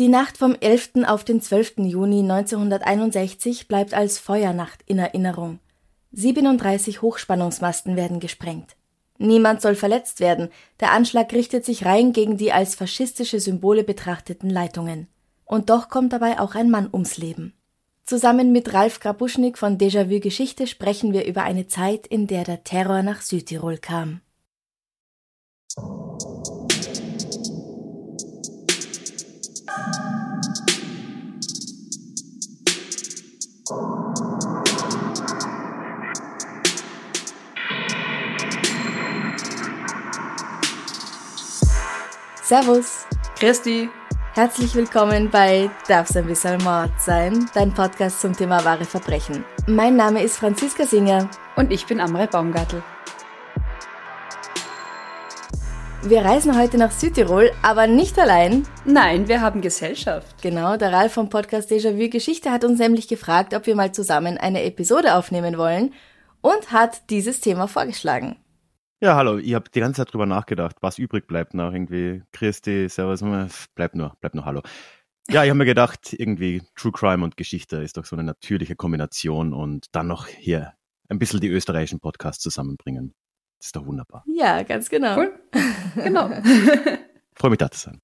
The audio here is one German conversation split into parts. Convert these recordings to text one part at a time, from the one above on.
Die Nacht vom 11. auf den 12. Juni 1961 bleibt als Feuernacht in Erinnerung. 37 Hochspannungsmasten werden gesprengt. Niemand soll verletzt werden. Der Anschlag richtet sich rein gegen die als faschistische Symbole betrachteten Leitungen. Und doch kommt dabei auch ein Mann ums Leben. Zusammen mit Ralf Grabuschnik von Déjà-vu Geschichte sprechen wir über eine Zeit, in der der Terror nach Südtirol kam. Servus. Christi. Herzlich willkommen bei Darf's ein bisschen Mord sein, dein Podcast zum Thema wahre Verbrechen. Mein Name ist Franziska Singer. Und ich bin Amrei Baumgartl. Wir reisen heute nach Südtirol, aber nicht allein. Nein, wir haben Gesellschaft. Genau, der Ralf vom Podcast Déjà-vu Geschichte hat uns nämlich gefragt, ob wir mal zusammen eine Episode aufnehmen wollen und hat dieses Thema vorgeschlagen. Ja, hallo, ich habe die ganze Zeit drüber nachgedacht, was übrig bleibt nach irgendwie Christi, Servus, bleibt nur, bleibt nur Hallo. Ja, ich habe mir gedacht, irgendwie True Crime und Geschichte ist doch so eine natürliche Kombination und dann noch hier ein bisschen die österreichischen Podcasts zusammenbringen. Das ist doch wunderbar. Ja, ganz genau. Cool. Genau. Freue mich da zu sein.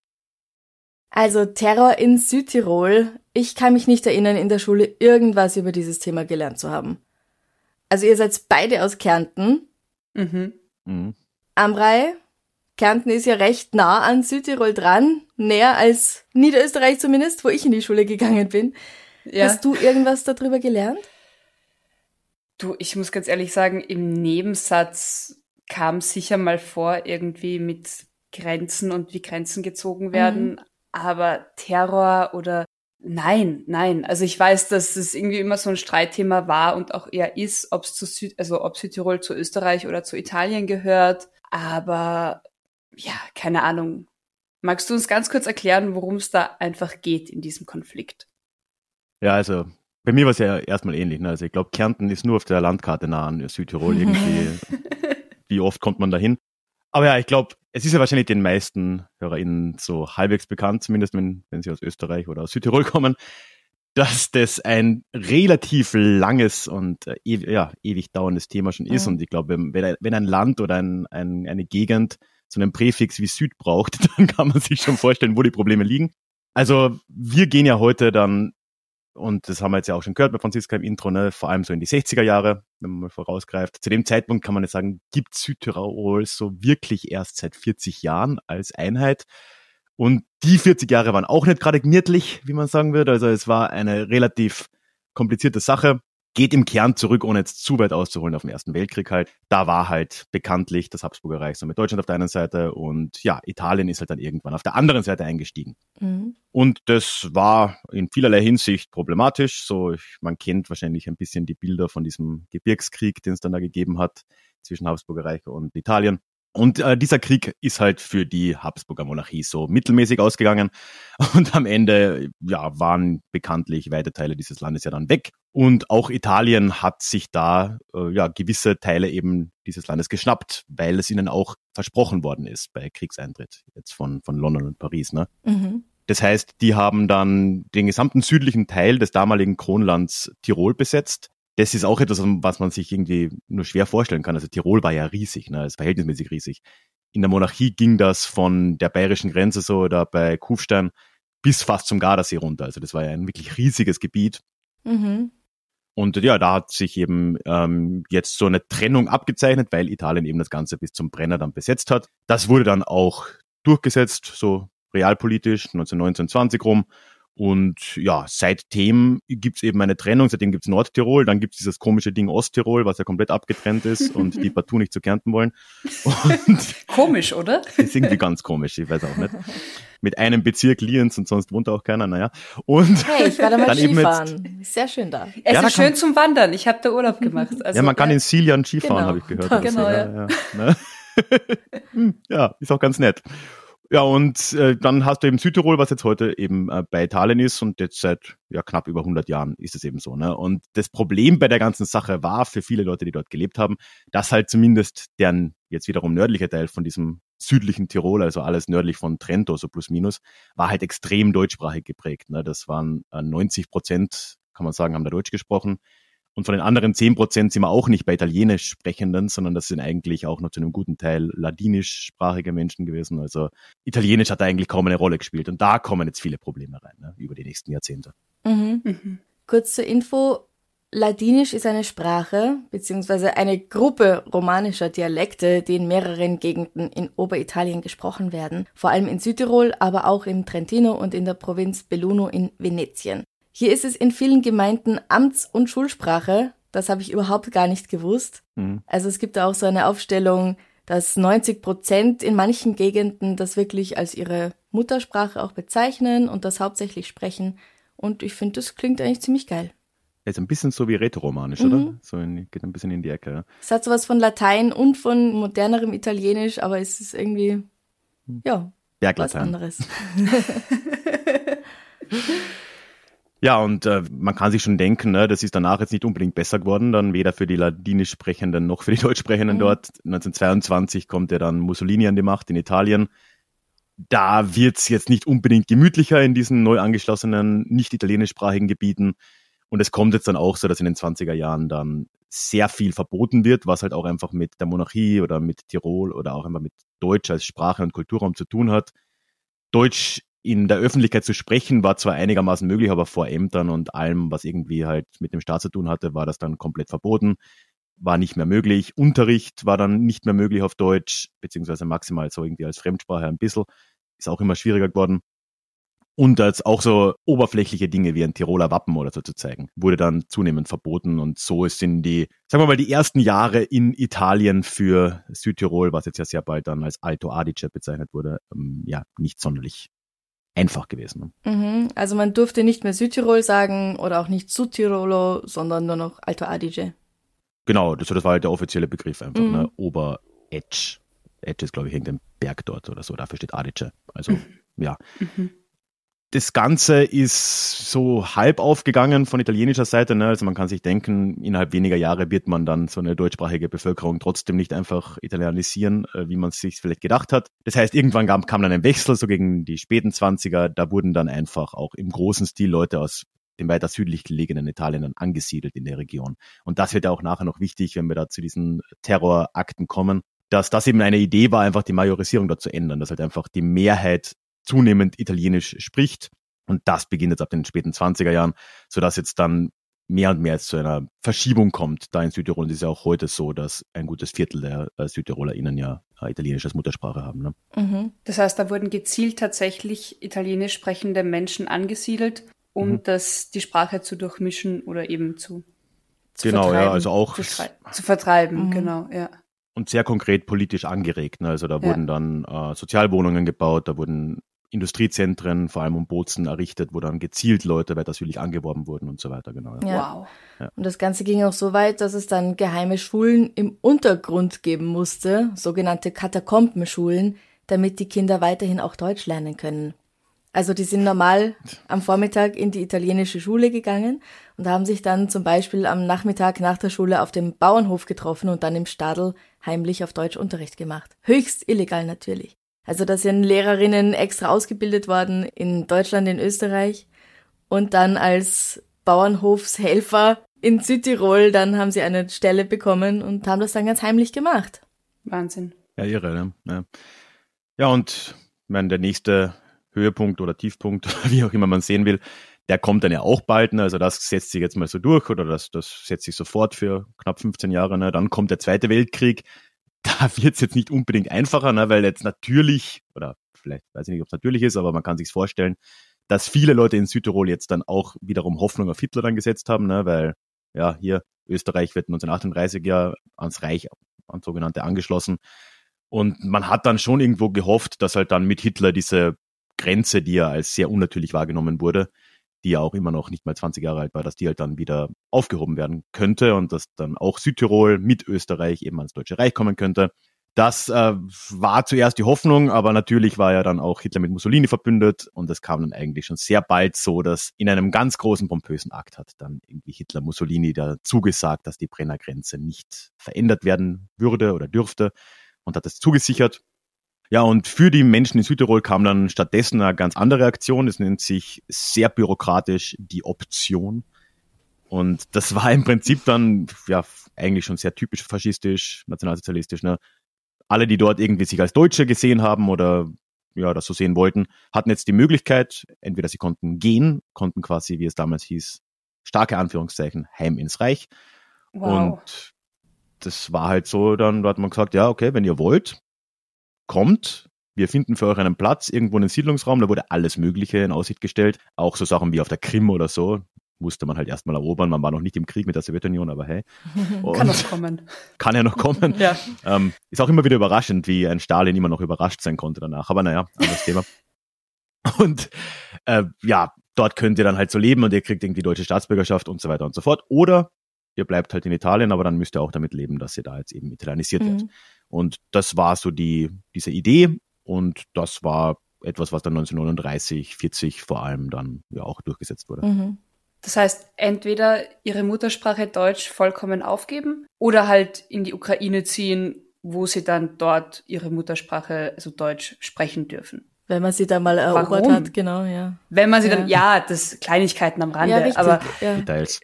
Also Terror in Südtirol. Ich kann mich nicht erinnern, in der Schule irgendwas über dieses Thema gelernt zu haben. Also ihr seid beide aus Kärnten. Mhm. Mhm. Amrei, Kärnten ist ja recht nah an Südtirol dran, näher als Niederösterreich zumindest, wo ich in die Schule gegangen bin. Ja. Hast du irgendwas darüber gelernt? Du, ich muss ganz ehrlich sagen, im Nebensatz kam sicher mal vor, irgendwie mit Grenzen und wie Grenzen gezogen werden. Mhm. Aber Terror oder Nein, nein. Also ich weiß, dass es irgendwie immer so ein Streitthema war und auch eher ist, ob es zu Süd, also ob Südtirol zu Österreich oder zu Italien gehört. Aber ja, keine Ahnung. Magst du uns ganz kurz erklären, worum es da einfach geht in diesem Konflikt? Ja, also bei mir war es ja erstmal ähnlich. Ne? Also ich glaube, Kärnten ist nur auf der Landkarte nah an Südtirol irgendwie. Wie oft kommt man da hin? Aber ja, ich glaube, es ist ja wahrscheinlich den meisten HörerInnen so halbwegs bekannt, zumindest wenn, wenn sie aus Österreich oder aus Südtirol kommen, dass das ein relativ langes und äh, ja, ewig dauerndes Thema schon ist. Mhm. Und ich glaube, wenn, wenn ein Land oder ein, ein, eine Gegend so einen Präfix wie Süd braucht, dann kann man sich schon vorstellen, wo die Probleme liegen. Also wir gehen ja heute dann und das haben wir jetzt ja auch schon gehört bei Franziska im Intro, ne? vor allem so in die 60er Jahre, wenn man mal vorausgreift. Zu dem Zeitpunkt kann man jetzt sagen, gibt Südtirol so wirklich erst seit 40 Jahren als Einheit. Und die 40 Jahre waren auch nicht gerade gemütlich, wie man sagen würde. Also es war eine relativ komplizierte Sache geht im Kern zurück, ohne jetzt zu weit auszuholen auf den Ersten Weltkrieg halt. Da war halt bekanntlich das Habsburger Reich so mit Deutschland auf der einen Seite und ja, Italien ist halt dann irgendwann auf der anderen Seite eingestiegen. Mhm. Und das war in vielerlei Hinsicht problematisch. So, ich, man kennt wahrscheinlich ein bisschen die Bilder von diesem Gebirgskrieg, den es dann da gegeben hat zwischen Habsburger Reich und Italien. Und äh, dieser Krieg ist halt für die Habsburger Monarchie so mittelmäßig ausgegangen. Und am Ende ja, waren bekanntlich weite Teile dieses Landes ja dann weg. Und auch Italien hat sich da äh, ja, gewisse Teile eben dieses Landes geschnappt, weil es ihnen auch versprochen worden ist bei Kriegseintritt jetzt von, von London und Paris. Ne? Mhm. Das heißt, die haben dann den gesamten südlichen Teil des damaligen Kronlands Tirol besetzt das ist auch etwas, was man sich irgendwie nur schwer vorstellen kann. Also Tirol war ja riesig, ne, ist verhältnismäßig riesig. In der Monarchie ging das von der bayerischen Grenze so oder bei Kufstein bis fast zum Gardasee runter. Also das war ja ein wirklich riesiges Gebiet. Mhm. Und ja, da hat sich eben ähm, jetzt so eine Trennung abgezeichnet, weil Italien eben das Ganze bis zum Brenner dann besetzt hat. Das wurde dann auch durchgesetzt, so realpolitisch, 1919, 20 rum. Und ja, seitdem gibt's eben eine Trennung, seitdem gibt's Nordtirol, dann gibt's dieses komische Ding Osttirol, was ja komplett abgetrennt ist und die partout nicht zu Kärnten wollen. Und Komisch, oder? ist irgendwie ganz komisch, ich weiß auch nicht. mit einem Bezirk Lienz und sonst wohnt da auch keiner, naja. Und Hey, ich war da mal dann Skifahren. Sehr schön da. Es Ja, da ist schön zum Wandern. Ich habe da Urlaub gemacht. Also, ja, man kann in Siljan Skifahren, Genau. habe ich gehört. Oder so, genau, ja. Ja, ne? Hm, ja, ist auch ganz nett. Ja, und äh, dann hast du eben Südtirol, was jetzt heute eben äh, bei Italien ist und jetzt seit ja, knapp über 100 Jahren ist es eben so. Ne? Und das Problem bei der ganzen Sache war für viele Leute, die dort gelebt haben, dass halt zumindest deren jetzt wiederum nördliche Teil von diesem südlichen Tirol, also alles nördlich von Trento, so plus minus, war halt extrem deutschsprachig geprägt. Ne? Das waren äh, 90 Prozent, kann man sagen, haben da Deutsch gesprochen. Und von den anderen 10 Prozent sind wir auch nicht bei Italienisch Sprechenden, sondern das sind eigentlich auch noch zu einem guten Teil ladinischsprachige Menschen gewesen. Also Italienisch hat da eigentlich kaum eine Rolle gespielt. Und da kommen jetzt viele Probleme rein, ne, über die nächsten Jahrzehnte. Mhm. Mhm. Kurz zur Info. Ladinisch ist eine Sprache beziehungsweise eine Gruppe romanischer Dialekte, die in mehreren Gegenden in Oberitalien gesprochen werden, vor allem in Südtirol, aber auch im Trentino und in der Provinz Belluno in Venetien. Hier ist es in vielen Gemeinden Amts- und Schulsprache, das habe ich überhaupt gar nicht gewusst. Mhm. Also es gibt da auch so eine Aufstellung, dass 90 Prozent in manchen Gegenden das wirklich als ihre Muttersprache auch bezeichnen und das hauptsächlich sprechen. Und ich finde, das klingt eigentlich ziemlich geil. Ist ein bisschen so wie Rätoromanisch, Mhm. oder? So in, geht ein bisschen in die Ecke. Ja. Es hat sowas von Latein und von modernerem Italienisch, aber es ist irgendwie, ja, was Berglatein. anderes. Ja, und äh, man kann sich schon denken, ne, das ist danach jetzt nicht unbedingt besser geworden, dann weder für die Ladinisch Sprechenden noch für die Deutschsprechenden Mhm. dort. 1922 kommt ja dann Mussolini an die Macht in Italien. Da wird's jetzt nicht unbedingt gemütlicher in diesen neu angeschlossenen, nicht italienischsprachigen Gebieten. Und es kommt jetzt dann auch so, dass in den 20er Jahren dann sehr viel verboten wird, was halt auch einfach mit der Monarchie oder mit Tirol oder auch einfach mit Deutsch als Sprache und Kulturraum zu tun hat. Deutsch in der Öffentlichkeit zu sprechen war zwar einigermaßen möglich, aber vor Ämtern und allem, was irgendwie halt mit dem Staat zu tun hatte, war das dann komplett verboten, war nicht mehr möglich. Unterricht war dann nicht mehr möglich auf Deutsch, beziehungsweise maximal so irgendwie als Fremdsprache ein bisschen, ist auch immer schwieriger geworden. Und als auch so oberflächliche Dinge wie ein Tiroler Wappen oder so zu zeigen, wurde dann zunehmend verboten. Und so sind die, sagen wir mal, die ersten Jahre in Italien für Südtirol, was jetzt ja sehr bald dann als Alto Adige bezeichnet wurde, ähm, ja, nicht sonderlich einfach gewesen. Ne? Mhm. Also man durfte nicht mehr Südtirol sagen oder auch nicht Südtirolo, sondern nur noch Alto Adige. Genau, das, das war halt der offizielle Begriff einfach, Mhm. ne? Ober-Edge. Edge ist, glaube ich, irgendein Berg dort oder so, dafür steht Adige. Also, ja. Mhm. Das Ganze ist so halb aufgegangen von italienischer Seite. Ne? Also man kann sich denken, innerhalb weniger Jahre wird man dann so eine deutschsprachige Bevölkerung trotzdem nicht einfach italienisieren, äh, wie man es sich vielleicht gedacht hat. Das heißt, irgendwann kam, kam dann ein Wechsel, so gegen die späten Zwanziger. Da wurden dann einfach auch im großen Stil Leute aus dem weiter südlich gelegenen Italien dann angesiedelt in der Region. Und das wird ja auch nachher noch wichtig, wenn wir da zu diesen Terrorakten kommen, dass das eben eine Idee war, einfach die Majorisierung dort zu ändern, dass halt einfach die Mehrheit zunehmend Italienisch spricht. Und das beginnt jetzt ab den späten 20er Jahren, sodass jetzt dann mehr und mehr zu einer Verschiebung kommt. Da in Südtirol und es ist ja auch heute so, dass ein gutes Viertel der äh, SüdtirolerInnen ja äh, Italienisch als Muttersprache haben. Ne? Mhm. Das heißt, da wurden gezielt tatsächlich italienisch sprechende Menschen angesiedelt, um Mhm. das, die Sprache zu durchmischen oder eben zu, Zu genau, ja, vertreiben. also auch zu, zu vertreiben. Mhm. Genau, ja. und sehr konkret politisch angeregt. Ne? Also da Ja. wurden dann äh, Sozialwohnungen gebaut, da wurden Industriezentren, vor allem um Bozen errichtet, wo dann gezielt Leute weiter südlich angeworben wurden und so weiter. Genau. Ja. Ja. Wow. Und das Ganze ging auch so weit, dass es dann geheime Schulen im Untergrund geben musste, sogenannte Katakombenschulen, damit die Kinder weiterhin auch Deutsch lernen können. Also die sind normal am Vormittag in die italienische Schule gegangen und haben sich dann zum Beispiel am Nachmittag nach der Schule auf dem Bauernhof getroffen und dann im Stadel heimlich auf Deutsch Unterricht gemacht. Höchst illegal natürlich. Also da sind Lehrerinnen extra ausgebildet worden in Deutschland, in Österreich und dann als Bauernhofshelfer in Südtirol, dann haben sie eine Stelle bekommen und haben das dann ganz heimlich gemacht. Wahnsinn. Ja, irre, ne? Ja, ja und ich meine, der nächste Höhepunkt oder Tiefpunkt, wie auch immer man sehen will, der kommt dann ja auch bald. Ne? Also das setzt sich jetzt mal so durch oder das, das setzt sich sofort für knapp 15 Jahre. Ne? Dann kommt der Zweite Weltkrieg. Da wird es jetzt nicht unbedingt einfacher, ne? weil jetzt natürlich, oder vielleicht weiß ich nicht, ob es natürlich ist, aber man kann sich vorstellen, dass viele Leute in Südtirol jetzt dann auch wiederum Hoffnung auf Hitler dann gesetzt haben, ne? weil ja, hier Österreich wird 1938 ja ans Reich, ans sogenannte angeschlossen. Und man hat dann schon irgendwo gehofft, dass halt dann mit Hitler diese Grenze, die ja als sehr unnatürlich wahrgenommen wurde, die ja auch immer noch nicht mal 20 Jahre alt war, dass die halt dann wieder aufgehoben werden könnte und dass dann auch Südtirol mit Österreich eben ans Deutsche Reich kommen könnte. Das äh, war zuerst die Hoffnung, aber natürlich war ja dann auch Hitler mit Mussolini verbündet und es kam dann eigentlich schon sehr bald so, dass in einem ganz großen pompösen Akt hat dann irgendwie Hitler Mussolini da zugesagt, dass die Brenner Grenze nicht verändert werden würde oder dürfte und hat es zugesichert. Ja, und für die Menschen in Südtirol kam dann stattdessen eine ganz andere Aktion. Es nennt sich sehr bürokratisch die Option. Und das war im Prinzip dann, ja, eigentlich schon sehr typisch faschistisch, nationalsozialistisch, ne? alle, die dort irgendwie sich als Deutsche gesehen haben oder ja, das so sehen wollten, hatten jetzt die Möglichkeit, entweder sie konnten gehen, konnten quasi, wie es damals hieß, starke Anführungszeichen, heim ins Reich. Wow. Und das war halt so, dann da hat man gesagt, ja, okay, wenn ihr wollt, kommt, wir finden für euch einen Platz irgendwo einen Siedlungsraum, da wurde alles Mögliche in Aussicht gestellt, auch so Sachen wie auf der Krim oder so, musste man halt erstmal erobern. Man war noch nicht im Krieg mit der Sowjetunion, aber hey. kann noch kommen. Kann ja noch kommen. ja. Ähm, ist auch immer wieder überraschend, wie ein Stalin immer noch überrascht sein konnte danach. Aber naja, anderes Thema. Und äh, ja, dort könnt ihr dann halt so leben und ihr kriegt irgendwie deutsche Staatsbürgerschaft und so weiter und so fort. Oder ihr bleibt halt in Italien, aber dann müsst ihr auch damit leben, dass ihr da jetzt eben italienisiert mhm. wird. Und das war so die, diese Idee und das war etwas, was dann 1939, 40 vor allem dann ja auch durchgesetzt wurde. Mhm. Das heißt, entweder ihre Muttersprache Deutsch vollkommen aufgeben oder halt in die Ukraine ziehen, wo sie dann dort ihre Muttersprache, also Deutsch, sprechen dürfen. Wenn man sie da mal erobert Warum? hat, genau, ja. Wenn man sie ja. dann, ja, das Kleinigkeiten am Rande, ja, richtig, aber ja. Details.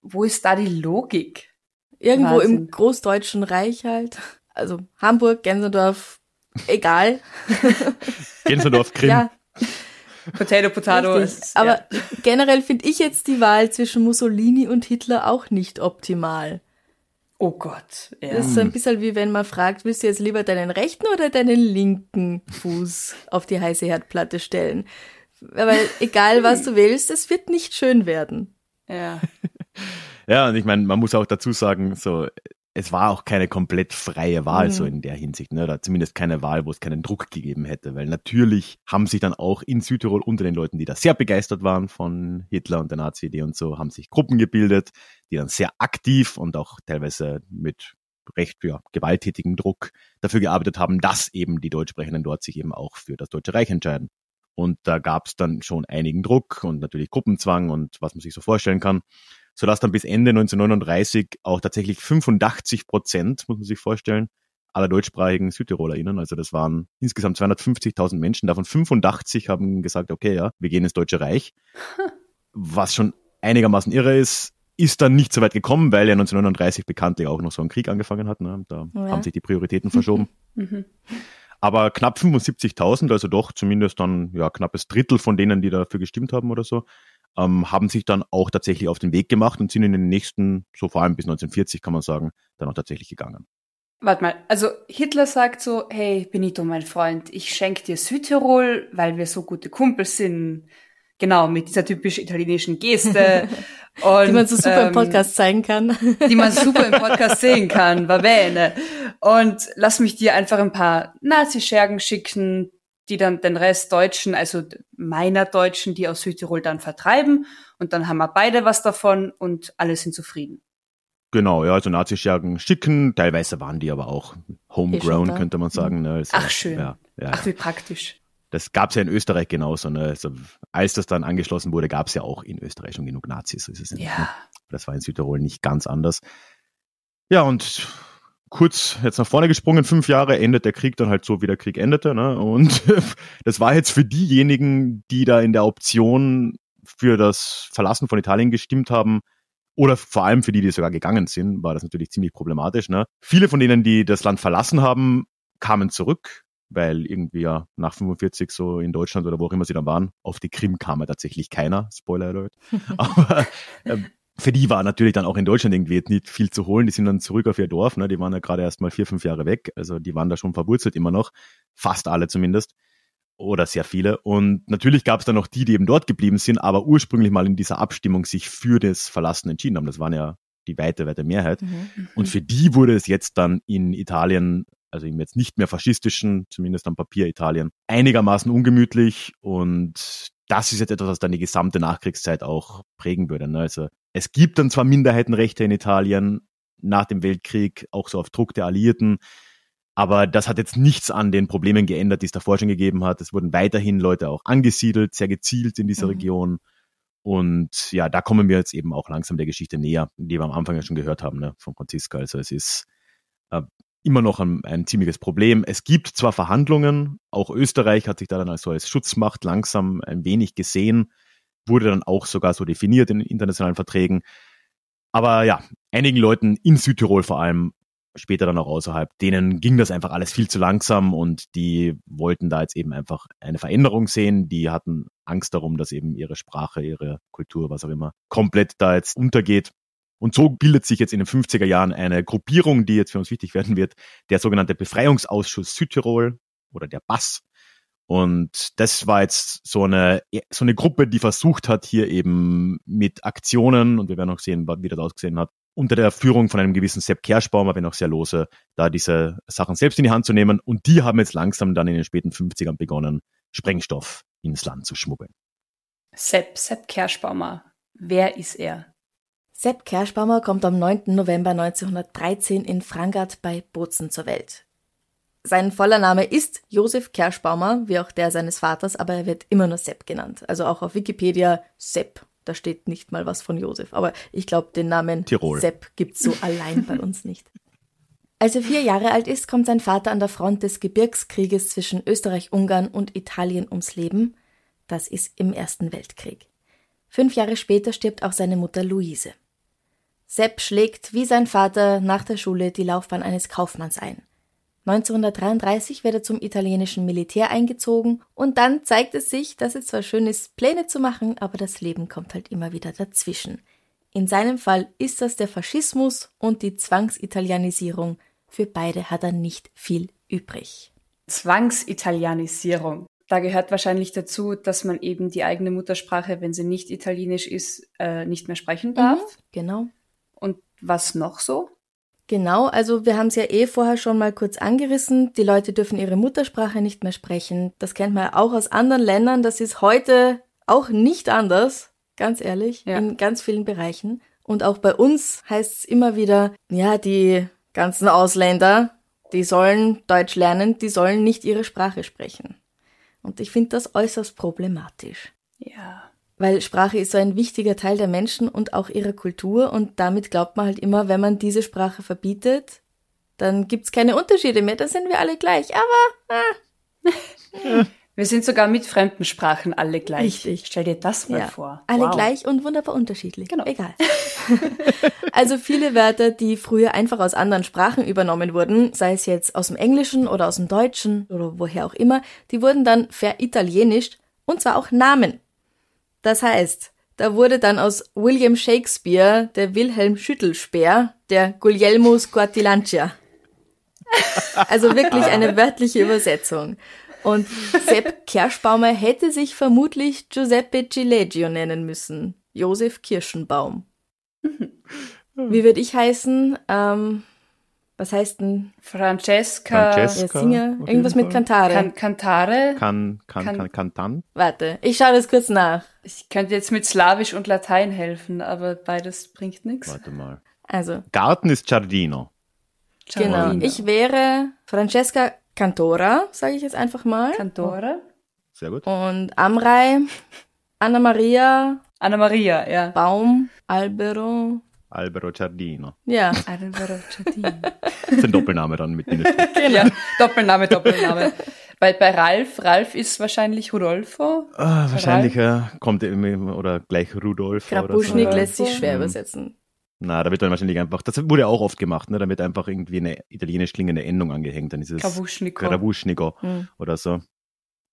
wo ist da die Logik? Irgendwo Wahnsinn. im Großdeutschen Reich halt. Also Hamburg, Gänsendorf, egal. Gänsendorf, Krim. Ja. Potato, Potato. Ist, Aber ja. generell finde ich jetzt die Wahl zwischen Mussolini und Hitler auch nicht optimal. Oh Gott. Ja. Das ist so ein bisschen wie wenn man fragt, willst du jetzt lieber deinen rechten oder deinen linken Fuß auf die heiße Herdplatte stellen? Weil egal was du willst, es wird nicht schön werden. Ja. Ja, und ich meine, man muss auch dazu sagen, so es war auch keine komplett freie Wahl mhm. so in der Hinsicht, ne? oder zumindest keine Wahl, wo es keinen Druck gegeben hätte, weil natürlich haben sich dann auch in Südtirol unter den Leuten, die da sehr begeistert waren von Hitler und der Nazi-Idee und so, haben sich Gruppen gebildet, die dann sehr aktiv und auch teilweise mit recht ja, gewalttätigem Druck dafür gearbeitet haben, dass eben die Deutschsprechenden dort sich eben auch für das Deutsche Reich entscheiden. Und da gab es dann schon einigen Druck und natürlich Gruppenzwang und was man sich so vorstellen kann sodass dann bis Ende 1939 auch tatsächlich 85 Prozent, muss man sich vorstellen, aller deutschsprachigen SüdtirolerInnen, also das waren insgesamt 250.000 Menschen, davon 85 haben gesagt, okay, ja, wir gehen ins Deutsche Reich. Was schon einigermaßen irre ist, ist dann nicht so weit gekommen, weil ja 1939 bekanntlich auch noch so ein Krieg angefangen hat. Ne? Da ja. haben sich die Prioritäten verschoben. Mhm. Aber knapp 75.000, also doch zumindest dann ja knappes Drittel von denen, die dafür gestimmt haben oder so, ähm, haben sich dann auch tatsächlich auf den Weg gemacht und sind in den nächsten, so vor allem bis 1940 kann man sagen, dann auch tatsächlich gegangen. Warte mal, also Hitler sagt so, hey Benito, mein Freund, ich schenke dir Südtirol, weil wir so gute Kumpels sind. Genau, mit dieser typisch italienischen Geste. Und, die man so super ähm, im Podcast zeigen kann. die man super im Podcast sehen kann, va bene. Und lass mich dir einfach ein paar Nazi-Schergen schicken, die dann den Rest Deutschen, also meiner Deutschen, die aus Südtirol dann vertreiben. Und dann haben wir beide was davon und alle sind zufrieden. Genau, ja, also Nazischergen schicken, teilweise waren die aber auch homegrown, könnte man sagen. Mhm. Ne? Also, Ach, schön. Ja, ja, Ach, wie praktisch. Das gab es ja in Österreich genauso. Ne? Also, als das dann angeschlossen wurde, gab es ja auch in Österreich schon genug Nazis. So ist es ja. Ne? Das war in Südtirol nicht ganz anders. Ja, und kurz jetzt nach vorne gesprungen, fünf Jahre endet der Krieg dann halt so, wie der Krieg endete. Ne? Und das war jetzt für diejenigen, die da in der Option für das Verlassen von Italien gestimmt haben, oder vor allem für die, die sogar gegangen sind, war das natürlich ziemlich problematisch. Ne? Viele von denen, die das Land verlassen haben, kamen zurück, weil irgendwie ja nach 45 so in Deutschland oder wo auch immer sie dann waren, auf die Krim kam ja tatsächlich keiner, Spoiler Alert. Aber äh, für die war natürlich dann auch in Deutschland irgendwie nicht viel zu holen. Die sind dann zurück auf ihr Dorf. Ne? Die waren ja gerade erst mal vier, fünf Jahre weg. Also die waren da schon verwurzelt immer noch. Fast alle zumindest. Oder sehr viele. Und natürlich gab es dann noch die, die eben dort geblieben sind, aber ursprünglich mal in dieser Abstimmung sich für das Verlassen entschieden haben. Das waren ja die weite, weite Mehrheit. Mhm. Und für die wurde es jetzt dann in Italien also im jetzt nicht mehr faschistischen, zumindest am Papier Italien, einigermaßen ungemütlich und das ist jetzt etwas, was dann die gesamte Nachkriegszeit auch prägen würde. Ne? Also es gibt dann zwar Minderheitenrechte in Italien nach dem Weltkrieg, auch so auf Druck der Alliierten, aber das hat jetzt nichts an den Problemen geändert, die es davor schon gegeben hat. Es wurden weiterhin Leute auch angesiedelt, sehr gezielt in dieser mhm. Region. Und ja, da kommen wir jetzt eben auch langsam der Geschichte näher, die wir am Anfang ja schon gehört haben, ne, von Franziska. Also es ist äh, immer noch ein, ein ziemliches Problem. Es gibt zwar Verhandlungen, auch Österreich hat sich da dann als so als Schutzmacht langsam ein wenig gesehen, wurde dann auch sogar so definiert in internationalen Verträgen. Aber ja, einigen Leuten in Südtirol vor allem, später dann auch außerhalb, denen ging das einfach alles viel zu langsam und die wollten da jetzt eben einfach eine Veränderung sehen. Die hatten Angst darum, dass eben ihre Sprache, ihre Kultur, was auch immer, komplett da jetzt untergeht. Und so bildet sich jetzt in den 50er Jahren eine Gruppierung, die jetzt für uns wichtig werden wird, der sogenannte Befreiungsausschuss Südtirol oder der BAS. Und das war jetzt so eine, so eine Gruppe, die versucht hat, hier eben mit Aktionen, und wir werden auch sehen, wie das ausgesehen hat, unter der Führung von einem gewissen Sepp Kerschbaumer, wenn auch sehr lose, da diese Sachen selbst in die Hand zu nehmen. Und die haben jetzt langsam dann in den späten 50ern begonnen, Sprengstoff ins Land zu schmuggeln. Sepp, Sepp Kerschbaumer. Wer ist er? Sepp Kerschbaumer kommt am 9. November 1913 in Frangart bei Bozen zur Welt. Sein voller Name ist Josef Kerschbaumer, wie auch der seines Vaters, aber er wird immer nur Sepp genannt. Also auch auf Wikipedia Sepp. Da steht nicht mal was von Josef. Aber ich glaube, den Namen Tirol. Sepp gibt's so allein bei uns nicht. Als er vier Jahre alt ist, kommt sein Vater an der Front des Gebirgskrieges zwischen Österreich-Ungarn und Italien ums Leben. Das ist im Ersten Weltkrieg. Fünf Jahre später stirbt auch seine Mutter Luise. Sepp schlägt wie sein Vater nach der Schule die Laufbahn eines Kaufmanns ein. 1933 wird er zum italienischen Militär eingezogen und dann zeigt es sich, dass es zwar schön ist, Pläne zu machen, aber das Leben kommt halt immer wieder dazwischen. In seinem Fall ist das der Faschismus und die Zwangsitalianisierung. Für beide hat er nicht viel übrig. Zwangsitalianisierung. Da gehört wahrscheinlich dazu, dass man eben die eigene Muttersprache, wenn sie nicht italienisch ist, äh, nicht mehr sprechen darf. Mhm, genau. Und was noch so? Genau, also wir haben es ja eh vorher schon mal kurz angerissen. Die Leute dürfen ihre Muttersprache nicht mehr sprechen. Das kennt man ja auch aus anderen Ländern. Das ist heute auch nicht anders, ganz ehrlich, ja. in ganz vielen Bereichen. Und auch bei uns heißt es immer wieder, ja, die ganzen Ausländer, die sollen Deutsch lernen, die sollen nicht ihre Sprache sprechen. Und ich finde das äußerst problematisch. Ja weil Sprache ist so ein wichtiger Teil der Menschen und auch ihrer Kultur und damit glaubt man halt immer, wenn man diese Sprache verbietet, dann gibt's keine Unterschiede mehr, dann sind wir alle gleich. Aber ah. wir sind sogar mit fremden Sprachen alle gleich. Richtig. Stell dir das mal ja. vor. Alle wow. gleich und wunderbar unterschiedlich. Genau. Egal. also viele Wörter, die früher einfach aus anderen Sprachen übernommen wurden, sei es jetzt aus dem Englischen oder aus dem Deutschen oder woher auch immer, die wurden dann veritalienisch und zwar auch Namen. Das heißt, da wurde dann aus William Shakespeare der Wilhelm Schüttelspeer, der Guglielmo Squartilancia. Also wirklich eine wörtliche Übersetzung. Und Sepp Kerschbaumer hätte sich vermutlich Giuseppe Cileggio nennen müssen. Josef Kirschenbaum. Wie würde ich heißen? Ähm, was heißt denn? Francesca. Francesca ja, Singer. Irgendwas mit Cantare. Can, Cantare. Kann, kann, kann, Cantan. Warte, ich schaue das kurz nach. Ich könnte jetzt mit Slawisch und Latein helfen, aber beides bringt nichts. Warte mal. Also. Garten ist Giardino. Genau. Ich wäre Francesca Cantora, sage ich jetzt einfach mal. Cantora. Sehr gut. Und Amrei, Anna Maria. Anna Maria, ja. Baum, Albero. Albero Giardino. Ja. Albero Giardino. Das ist ein Doppelname dann mit Genau. Ja, Doppelname, Doppelname. Weil bei Ralf, Ralf ist wahrscheinlich Rudolfo. Ah, wahrscheinlich, ja. Kommt immer, oder gleich Rudolfo. Krapuschnik oder so. lässt sich schwer übersetzen. Na, da wird dann wahrscheinlich einfach, das wurde auch oft gemacht, ne? Da wird einfach irgendwie eine italienisch klingende Endung angehängt. Dann ist es Kravuschniko. Kravuschniko Hm. oder so.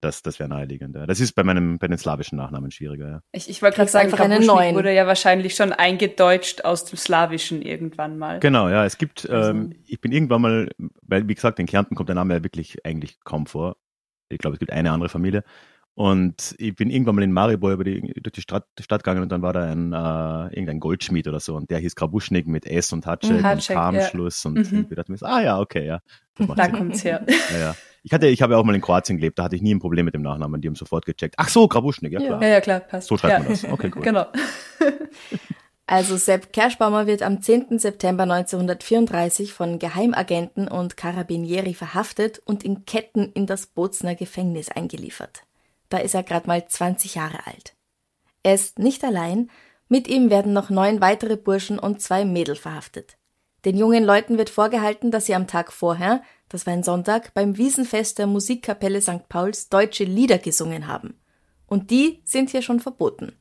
Das, das wäre naheliegend. Ja. Das ist bei meinem, bei den slawischen Nachnamen schwieriger, ja. Ich, ich wollte gerade sagen, einfach einen Kravuschnik neuen. wurde ja wahrscheinlich schon eingedeutscht aus dem Slawischen irgendwann mal. Genau, ja. Es gibt, Also- ähm, ich bin irgendwann mal, weil wie gesagt, in Kärnten kommt der Name ja wirklich eigentlich kaum vor. Ich glaube, es gibt eine andere Familie. Und ich bin irgendwann mal in Maribor über die, durch die Stadt, Stadt gegangen und dann war da ein, äh, irgendein Goldschmied oder so und der hieß Krabuschnik mit S und Hatschek und K am ja. Schluss und Mhm. ich dachte mir, so, ah ja, okay, ja. Da kommt's her. ja, ja. Ich hatte, ich habe ja auch mal in Kroatien gelebt, da hatte ich nie ein Problem mit dem Nachnamen, die haben sofort gecheckt. Ach so, Krabuschnik, ja, klar. Ja, ja, klar, passt. So schreibt ja. man das. Okay, cool. Genau. Also Sepp Kerschbaumer wird am 10. September 1934 von Geheimagenten und Carabinieri verhaftet und in Ketten in das Bozner Gefängnis eingeliefert. Da ist er gerade mal 20 Jahre alt. Er ist nicht allein, mit ihm werden noch neun weitere Burschen und zwei Mädel verhaftet. Den jungen Leuten wird vorgehalten, dass sie am Tag vorher, das war ein Sonntag, beim Wiesenfest der Musikkapelle St. Pauls deutsche Lieder gesungen haben. Und die sind hier schon verboten.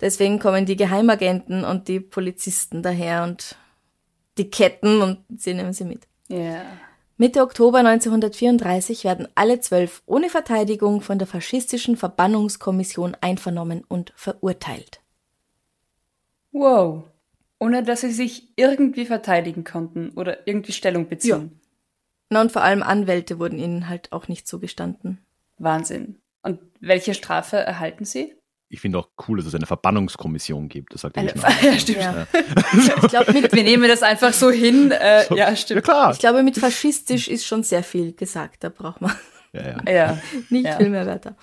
Deswegen kommen die Geheimagenten und die Polizisten daher und die Ketten und sie nehmen sie mit. Ja. Mitte Oktober 1934 werden alle zwölf ohne Verteidigung von der faschistischen Verbannungskommission einvernommen und verurteilt. Wow. Ohne dass sie sich irgendwie verteidigen konnten oder irgendwie Stellung beziehen. Na und vor allem Anwälte wurden ihnen halt auch nicht zugestanden. Wahnsinn. Und welche Strafe erhalten sie? Ich finde auch cool, dass es eine Verbannungskommission gibt. Das sagt ja Eine- nicht nur- Ja, stimmt. Ja. Ich glaube, mit, Wir nehmen das einfach so hin. Äh, So. ja, Ja stimmt. klar. ich glaube, mit faschistisch ist schon sehr viel gesagt. Da braucht man Ja, ja. Ja. nicht Ja. viel mehr Wörter.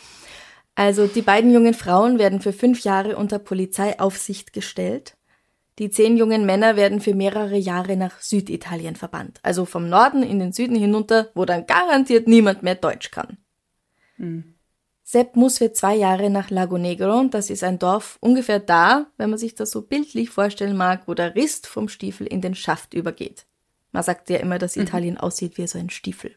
Also die beiden jungen Frauen werden für fünf Jahre unter Polizeiaufsicht gestellt. Die zehn jungen Männer werden für mehrere Jahre nach Süditalien verbannt. Also vom Norden in den Süden hinunter, wo dann garantiert niemand mehr Deutsch kann. Hm. Sepp muss für zwei Jahre nach Lago Negro. Das ist ein Dorf ungefähr da, wenn man sich das so bildlich vorstellen mag, wo der Rist vom Stiefel in den Schaft übergeht. Man sagt ja immer, dass Italien aussieht wie so ein Stiefel.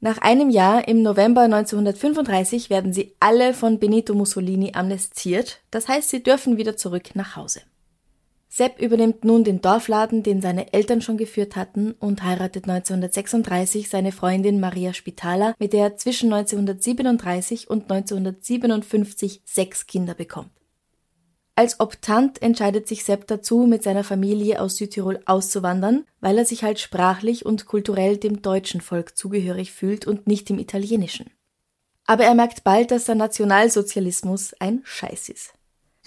Nach einem Jahr, im November 1935, werden sie alle von Benito Mussolini amnestiert. Das heißt, sie dürfen wieder zurück nach Hause. Sepp übernimmt nun den Dorfladen, den seine Eltern schon geführt hatten, und heiratet 1936 seine Freundin Maria Spitaler, mit der er zwischen 1937 und 1957 sechs Kinder bekommt. Als Optant entscheidet sich Sepp dazu, mit seiner Familie aus Südtirol auszuwandern, weil er sich halt sprachlich und kulturell dem deutschen Volk zugehörig fühlt und nicht dem italienischen. Aber er merkt bald, dass der Nationalsozialismus ein Scheiß ist.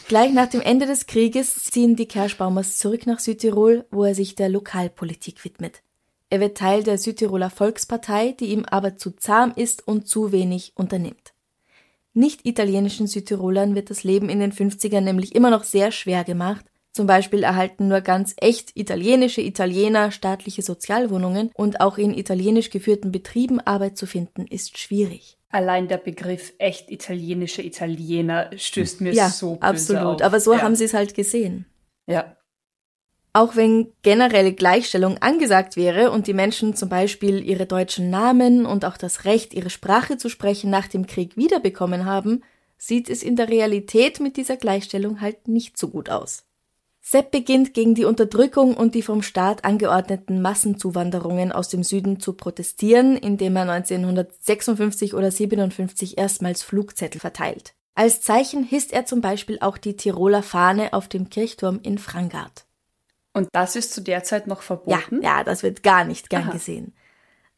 Gleich nach dem Ende des Krieges ziehen die Kerschbaumers zurück nach Südtirol, wo er sich der Lokalpolitik widmet. Er wird Teil der Südtiroler Volkspartei, die ihm aber zu zahm ist und zu wenig unternimmt. Nicht-italienischen Südtirolern wird das Leben in den 50ern nämlich immer noch sehr schwer gemacht. Zum Beispiel erhalten nur ganz echt italienische Italiener staatliche Sozialwohnungen und auch in italienisch geführten Betrieben Arbeit zu finden ist schwierig. Allein der Begriff echt italienische Italiener stößt mir ja, so böse absolut. auf. Aber so ja. haben sie es halt gesehen. Ja. Auch wenn generelle Gleichstellung angesagt wäre und die Menschen zum Beispiel ihre deutschen Namen und auch das Recht, ihre Sprache zu sprechen, nach dem Krieg wiederbekommen haben, sieht es in der Realität mit dieser Gleichstellung halt nicht so gut aus. Sepp beginnt gegen die Unterdrückung und die vom Staat angeordneten Massenzuwanderungen aus dem Süden zu protestieren, indem er 1956 oder 57 erstmals Flugzettel verteilt. Als Zeichen hisst er zum Beispiel auch die Tiroler Fahne auf dem Kirchturm in Frangart. Und das ist zu der Zeit noch Ja, verboten? ja, das wird gar nicht gern Aha. gesehen.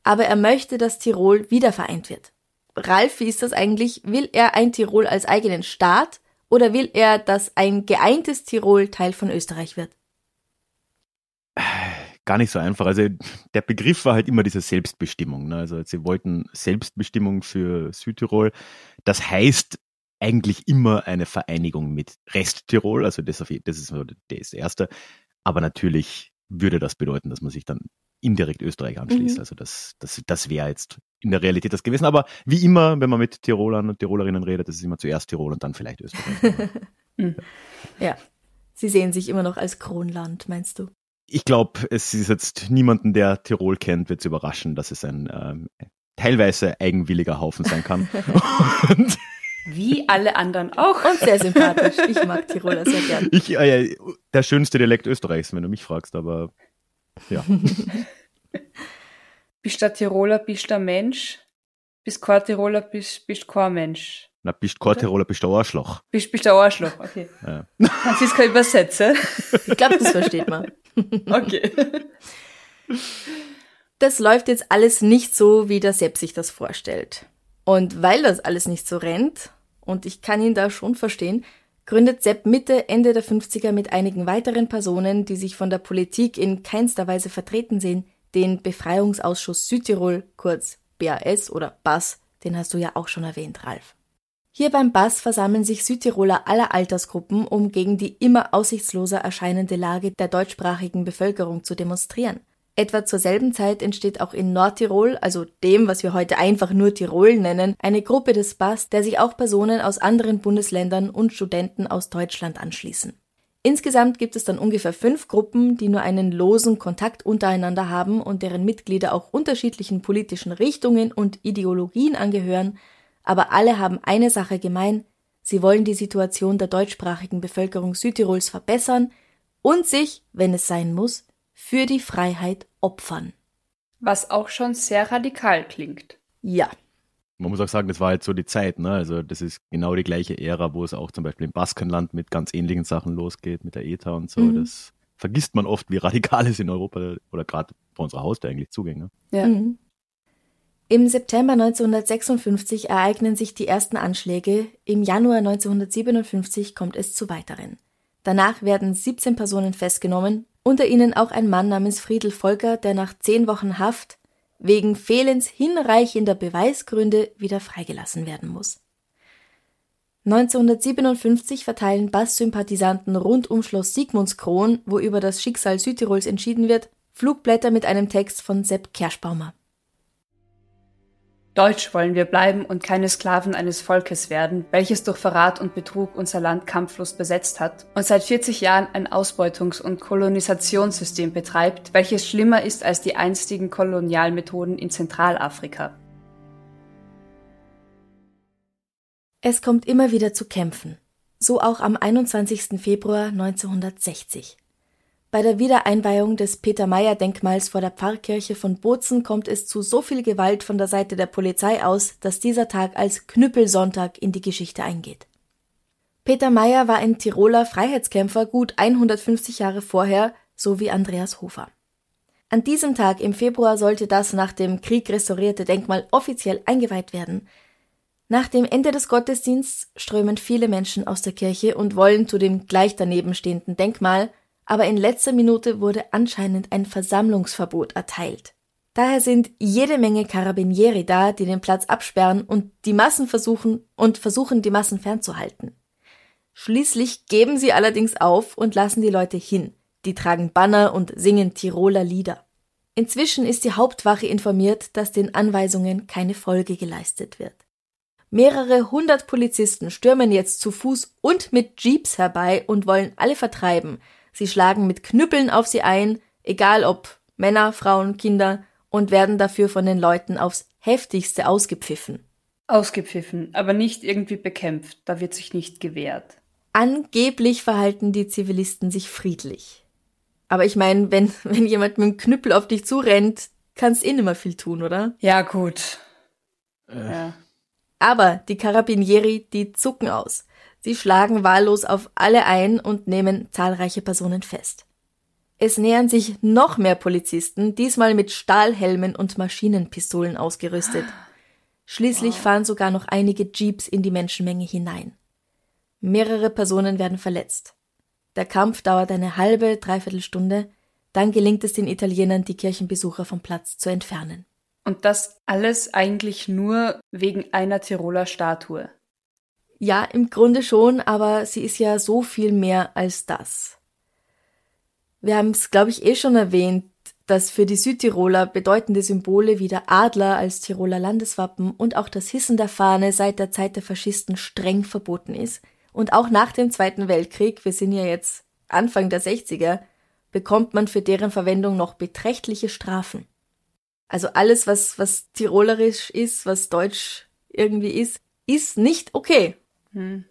Aber er möchte, dass Tirol wieder vereint wird. Ralf, wie ist das eigentlich? Will er ein Tirol als eigenen Staat oder will er, dass ein geeintes Tirol Teil von Österreich wird? Gar nicht so einfach. Also der Begriff war halt immer diese Selbstbestimmung. Ne? Also sie wollten Selbstbestimmung für Südtirol. Das heißt eigentlich immer eine Vereinigung mit Resttirol. Also das, das ist das Erste. Aber natürlich würde das bedeuten, dass man sich dann indirekt Österreich anschließt. Mhm. Also das, das, das wäre jetzt in der Realität das gewesen. Aber wie immer, wenn man mit Tirolern und Tirolerinnen redet, das ist immer zuerst Tirol und dann vielleicht Österreich. Ja. Sie sehen sich immer noch als Kronland, meinst du? ich glaube, es ist jetzt niemanden, der Tirol kennt, wird es überraschen, dass es ein ähm, teilweise eigenwilliger Haufen sein kann. Und Wie alle anderen auch. Und sehr sympathisch. Ich mag Tiroler sehr gern. ich, äh, der schönste Dialekt Österreichs, wenn du mich fragst, aber ja. Bist du Tiroler, bist du ein Mensch? Bist kein Tiroler, bist bist kein Mensch. Na, bist kein Tiroler, bist du ein Arschloch. Bist bist du ein Arschloch, okay. Ja. Kannst du es kein übersetzen? Ich glaube, das versteht man. Okay. Das läuft jetzt alles nicht so, wie der Sepp sich das vorstellt. Und weil das alles nicht so rennt und ich kann ihn da schon verstehen, gründet Sepp Mitte, Ende der 50er mit einigen weiteren Personen, die sich von der Politik in keinster Weise vertreten sehen, den Befreiungsausschuss Südtirol, kurz BAS oder BAS, den hast du ja auch schon erwähnt, Ralf. Hier beim BAS versammeln sich Südtiroler aller Altersgruppen, um gegen die immer aussichtsloser erscheinende Lage der deutschsprachigen Bevölkerung zu demonstrieren. Etwa zur selben Zeit entsteht auch in Nordtirol, also dem, was wir heute einfach nur Tirol nennen, eine Gruppe des BAS, der sich auch Personen aus anderen Bundesländern und Studenten aus Deutschland anschließen. Insgesamt gibt es dann ungefähr fünf Gruppen, die nur einen losen Kontakt untereinander haben und deren Mitglieder auch unterschiedlichen politischen Richtungen und Ideologien angehören, aber alle haben eine Sache gemein, sie wollen die Situation der deutschsprachigen Bevölkerung Südtirols verbessern und sich, wenn es sein muss, für die Freiheit opfern. Was auch schon sehr radikal klingt. Ja. Man muss auch sagen, das war halt so die Zeit, ne? Also das ist genau die gleiche Ära, wo es auch zum Beispiel im Baskenland mit ganz ähnlichen Sachen losgeht, mit der ETA und so. Mhm. Das vergisst man oft, wie radikal es in Europa oder gerade vor unserer Haustür eigentlich zuging. Ne? Ja. Mhm. Im September 1956 ereignen sich die ersten Anschläge, im Januar 1957 kommt es zu weiteren. Danach werden 17 Personen festgenommen unter ihnen auch ein Mann namens Friedel Volker, der nach zehn Wochen Haft wegen Fehlens hinreichender Beweisgründe wieder freigelassen werden muss. 1957 verteilen Bass-Sympathisanten rund um Schloss Sigmundskron, wo über das Schicksal Südtirols entschieden wird, Flugblätter mit einem Text von Sepp Kerschbaumer. Deutsch wollen wir bleiben und keine Sklaven eines Volkes werden, welches durch Verrat und Betrug unser Land kampflos besetzt hat und seit 40 Jahren ein Ausbeutungs- und Kolonisationssystem betreibt, welches schlimmer ist als die einstigen Kolonialmethoden in Zentralafrika. Es kommt immer wieder zu Kämpfen, so auch am 21. Februar 1960. Bei der Wiedereinweihung des Peter-Meyer-Denkmals vor der Pfarrkirche von Bozen kommt es zu so viel Gewalt von der Seite der Polizei aus, dass dieser Tag als Knüppelsonntag in die Geschichte eingeht. Peter Meyer war ein Tiroler Freiheitskämpfer gut 150 Jahre vorher, so wie Andreas Hofer. An diesem Tag im Februar sollte das nach dem Krieg restaurierte Denkmal offiziell eingeweiht werden. Nach dem Ende des Gottesdienstes strömen viele Menschen aus der Kirche und wollen zu dem gleich daneben stehenden Denkmal, aber in letzter Minute wurde anscheinend ein Versammlungsverbot erteilt. Daher sind jede Menge Carabinieri da, die den Platz absperren und die Massen versuchen und versuchen, die Massen fernzuhalten. Schließlich geben sie allerdings auf und lassen die Leute hin. Die tragen Banner und singen Tiroler Lieder. Inzwischen ist die Hauptwache informiert, dass den Anweisungen keine Folge geleistet wird. Mehrere hundert Polizisten stürmen jetzt zu Fuß und mit Jeeps herbei und wollen alle vertreiben, Sie schlagen mit Knüppeln auf sie ein, egal ob Männer, Frauen, Kinder, und werden dafür von den Leuten aufs heftigste ausgepfiffen. Ausgepfiffen, aber nicht irgendwie bekämpft, da wird sich nicht gewehrt. Angeblich verhalten die Zivilisten sich friedlich. Aber ich meine, wenn, wenn jemand mit dem Knüppel auf dich zurennt, kannst eh nimmer viel tun, oder? Ja, gut. Äh. Ja. Aber die Carabinieri, die zucken aus. Sie schlagen wahllos auf alle ein und nehmen zahlreiche Personen fest. Es nähern sich noch mehr Polizisten, diesmal mit Stahlhelmen und Maschinenpistolen ausgerüstet. Schließlich fahren sogar noch einige Jeeps in die Menschenmenge hinein. Mehrere Personen werden verletzt. Der Kampf dauert eine halbe, dreiviertel Stunde, dann gelingt es den Italienern, die Kirchenbesucher vom Platz zu entfernen. Und das alles eigentlich nur wegen einer Tiroler Statue. Ja, im Grunde schon, aber sie ist ja so viel mehr als das. Wir haben es, glaube ich, eh schon erwähnt, dass für die Südtiroler bedeutende Symbole wie der Adler als Tiroler Landeswappen und auch das Hissen der Fahne seit der Zeit der Faschisten streng verboten ist. Und auch nach dem Zweiten Weltkrieg, wir sind ja jetzt Anfang der 60er, bekommt man für deren Verwendung noch beträchtliche Strafen. Also alles, was, was tirolerisch ist, was deutsch irgendwie ist, ist nicht okay. Hm.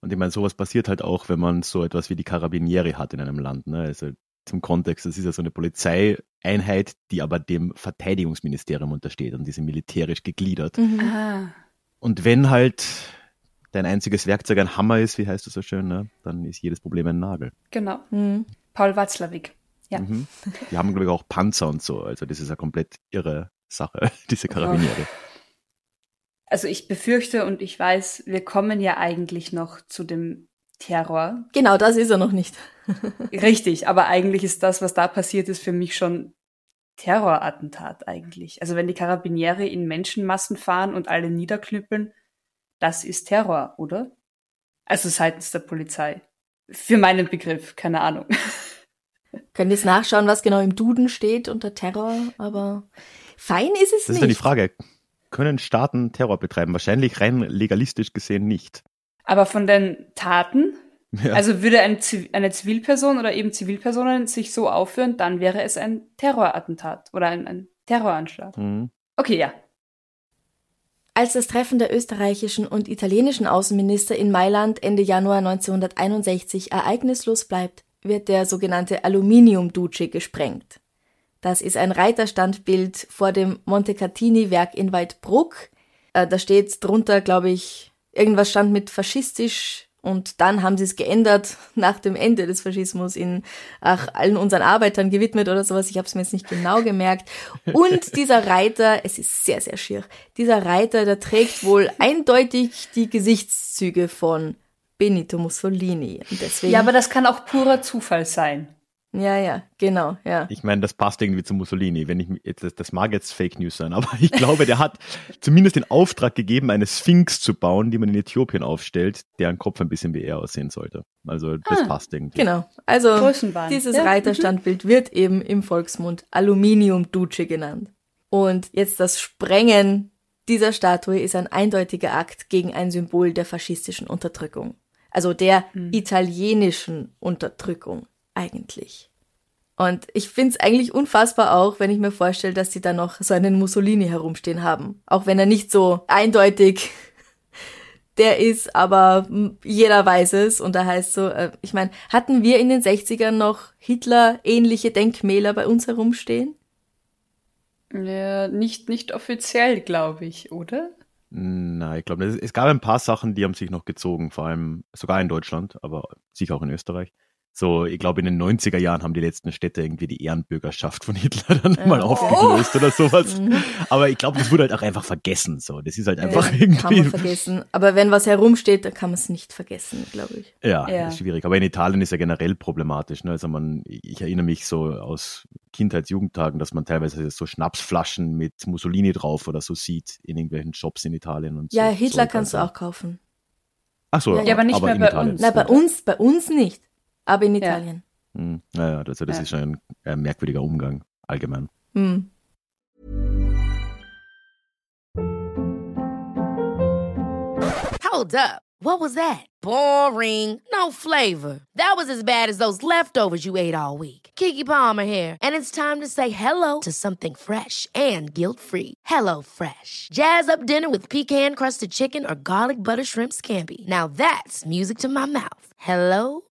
Und ich meine, sowas passiert halt auch, wenn man so etwas wie die Carabinieri hat in einem Land. Ne? Also zum Kontext, das ist ja so eine Polizeieinheit, die aber dem Verteidigungsministerium untersteht und die sind militärisch gegliedert. Mhm. Ah. Und wenn halt dein einziges Werkzeug ein Hammer ist, wie heißt das so schön, ne? dann ist jedes Problem ein Nagel. Genau. Mhm. Paul Watzlawick. Ja. Mhm. Die haben, glaube ich, auch Panzer und so. Also das ist eine komplett irre Sache, diese Karabiniere. Oh. Also ich befürchte und ich weiß, wir kommen ja eigentlich noch zu dem Terror. Genau, das ist er noch nicht. Richtig, aber eigentlich ist das, was da passiert ist, für mich schon Terrorattentat eigentlich. Also wenn die Karabiniere in Menschenmassen fahren und alle niederknüppeln, das ist Terror, oder? Also seitens der Polizei. Für meinen Begriff, keine Ahnung. Können jetzt nachschauen, was genau im Duden steht unter Terror, aber fein ist es das nicht. Das ist dann die Frage. Können Staaten Terror betreiben? Wahrscheinlich rein legalistisch gesehen nicht. Aber von den Taten? Ja. Also würde ein, eine Zivilperson oder eben Zivilpersonen sich so aufführen, dann wäre es ein Terrorattentat oder ein, ein Terroranschlag. Mhm. Okay, ja. Als das Treffen der österreichischen und italienischen Außenminister in Mailand Ende Januar 1961 ereignislos bleibt, wird der sogenannte Aluminium-Duce gesprengt. Das ist ein Reiterstandbild vor dem Montecatini-Werk in Waldbruck. Äh, da steht drunter, glaube ich, irgendwas stand mit faschistisch und dann haben sie es geändert nach dem Ende des Faschismus in ach, allen unseren Arbeitern gewidmet oder sowas. Ich habe es mir jetzt nicht genau gemerkt. Und dieser Reiter, es ist sehr, sehr schier. Dieser Reiter, der trägt wohl eindeutig die Gesichtszüge von Benito Mussolini. Und deswegen, ja, aber das kann auch purer Zufall sein. Ja, ja, genau, ja. Ich meine, das passt irgendwie zu Mussolini. Wenn ich jetzt, das, das mag jetzt Fake News sein, aber ich glaube, der hat zumindest den Auftrag gegeben, eine Sphinx zu bauen, die man in Äthiopien aufstellt, deren Kopf ein bisschen wie er aussehen sollte. Also das ah, passt irgendwie. Genau. Also dieses ja. Reiterstandbild wird eben im Volksmund Aluminium Duce genannt. Und jetzt das Sprengen dieser Statue ist ein eindeutiger Akt gegen ein Symbol der faschistischen Unterdrückung also der mhm. italienischen Unterdrückung eigentlich. Und ich finde es eigentlich unfassbar auch, wenn ich mir vorstelle, dass sie da noch so einen Mussolini herumstehen haben. Auch wenn er nicht so eindeutig der ist, aber jeder weiß es. Und da heißt so, äh, ich meine, hatten wir in den 60ern noch Hitler-ähnliche Denkmäler bei uns herumstehen? Ja, nicht, nicht offiziell, glaube ich, oder? Nein, ich glaube, es gab ein paar Sachen, die haben sich noch gezogen, vor allem sogar in Deutschland, aber sicher auch in Österreich. So, ich glaube, in den 90er Jahren haben die letzten Städte irgendwie die Ehrenbürgerschaft von Hitler dann ja. mal aufgelöst oder sowas. Mhm. Aber ich glaube, das wurde halt auch einfach vergessen. So, das ist halt einfach ja, irgendwie. Kann man vergessen. Aber wenn was herumsteht, dann kann man es nicht vergessen, glaube ich. Ja, ja. ist schwierig. Aber in Italien ist ja generell problematisch. Ne? Also man, ich erinnere mich so aus Kindheits-, Jugendtagen, dass man teilweise so Schnapsflaschen mit Mussolini drauf oder so sieht in irgendwelchen Shops in Italien und ja, so. Hitler kannst also. du auch kaufen. Ach so, ja, aber nicht aber mehr bei Italien. uns. Na, bei uns, bei uns nicht aber in Italien. Ja. Hm. Naja, das, das ja. ist schon ein, ein, merkwürdiger Umgang allgemein. Hm. Hold up. What was that? Boring. No flavor. That was as bad as those leftovers you ate all week. Kiki Palmer here, and it's time to say hello to something fresh and guilt-free. Hello Fresh. Jazz up dinner with pecan-crusted chicken or garlic butter shrimp scampi. Now that's music to my mouth. Hello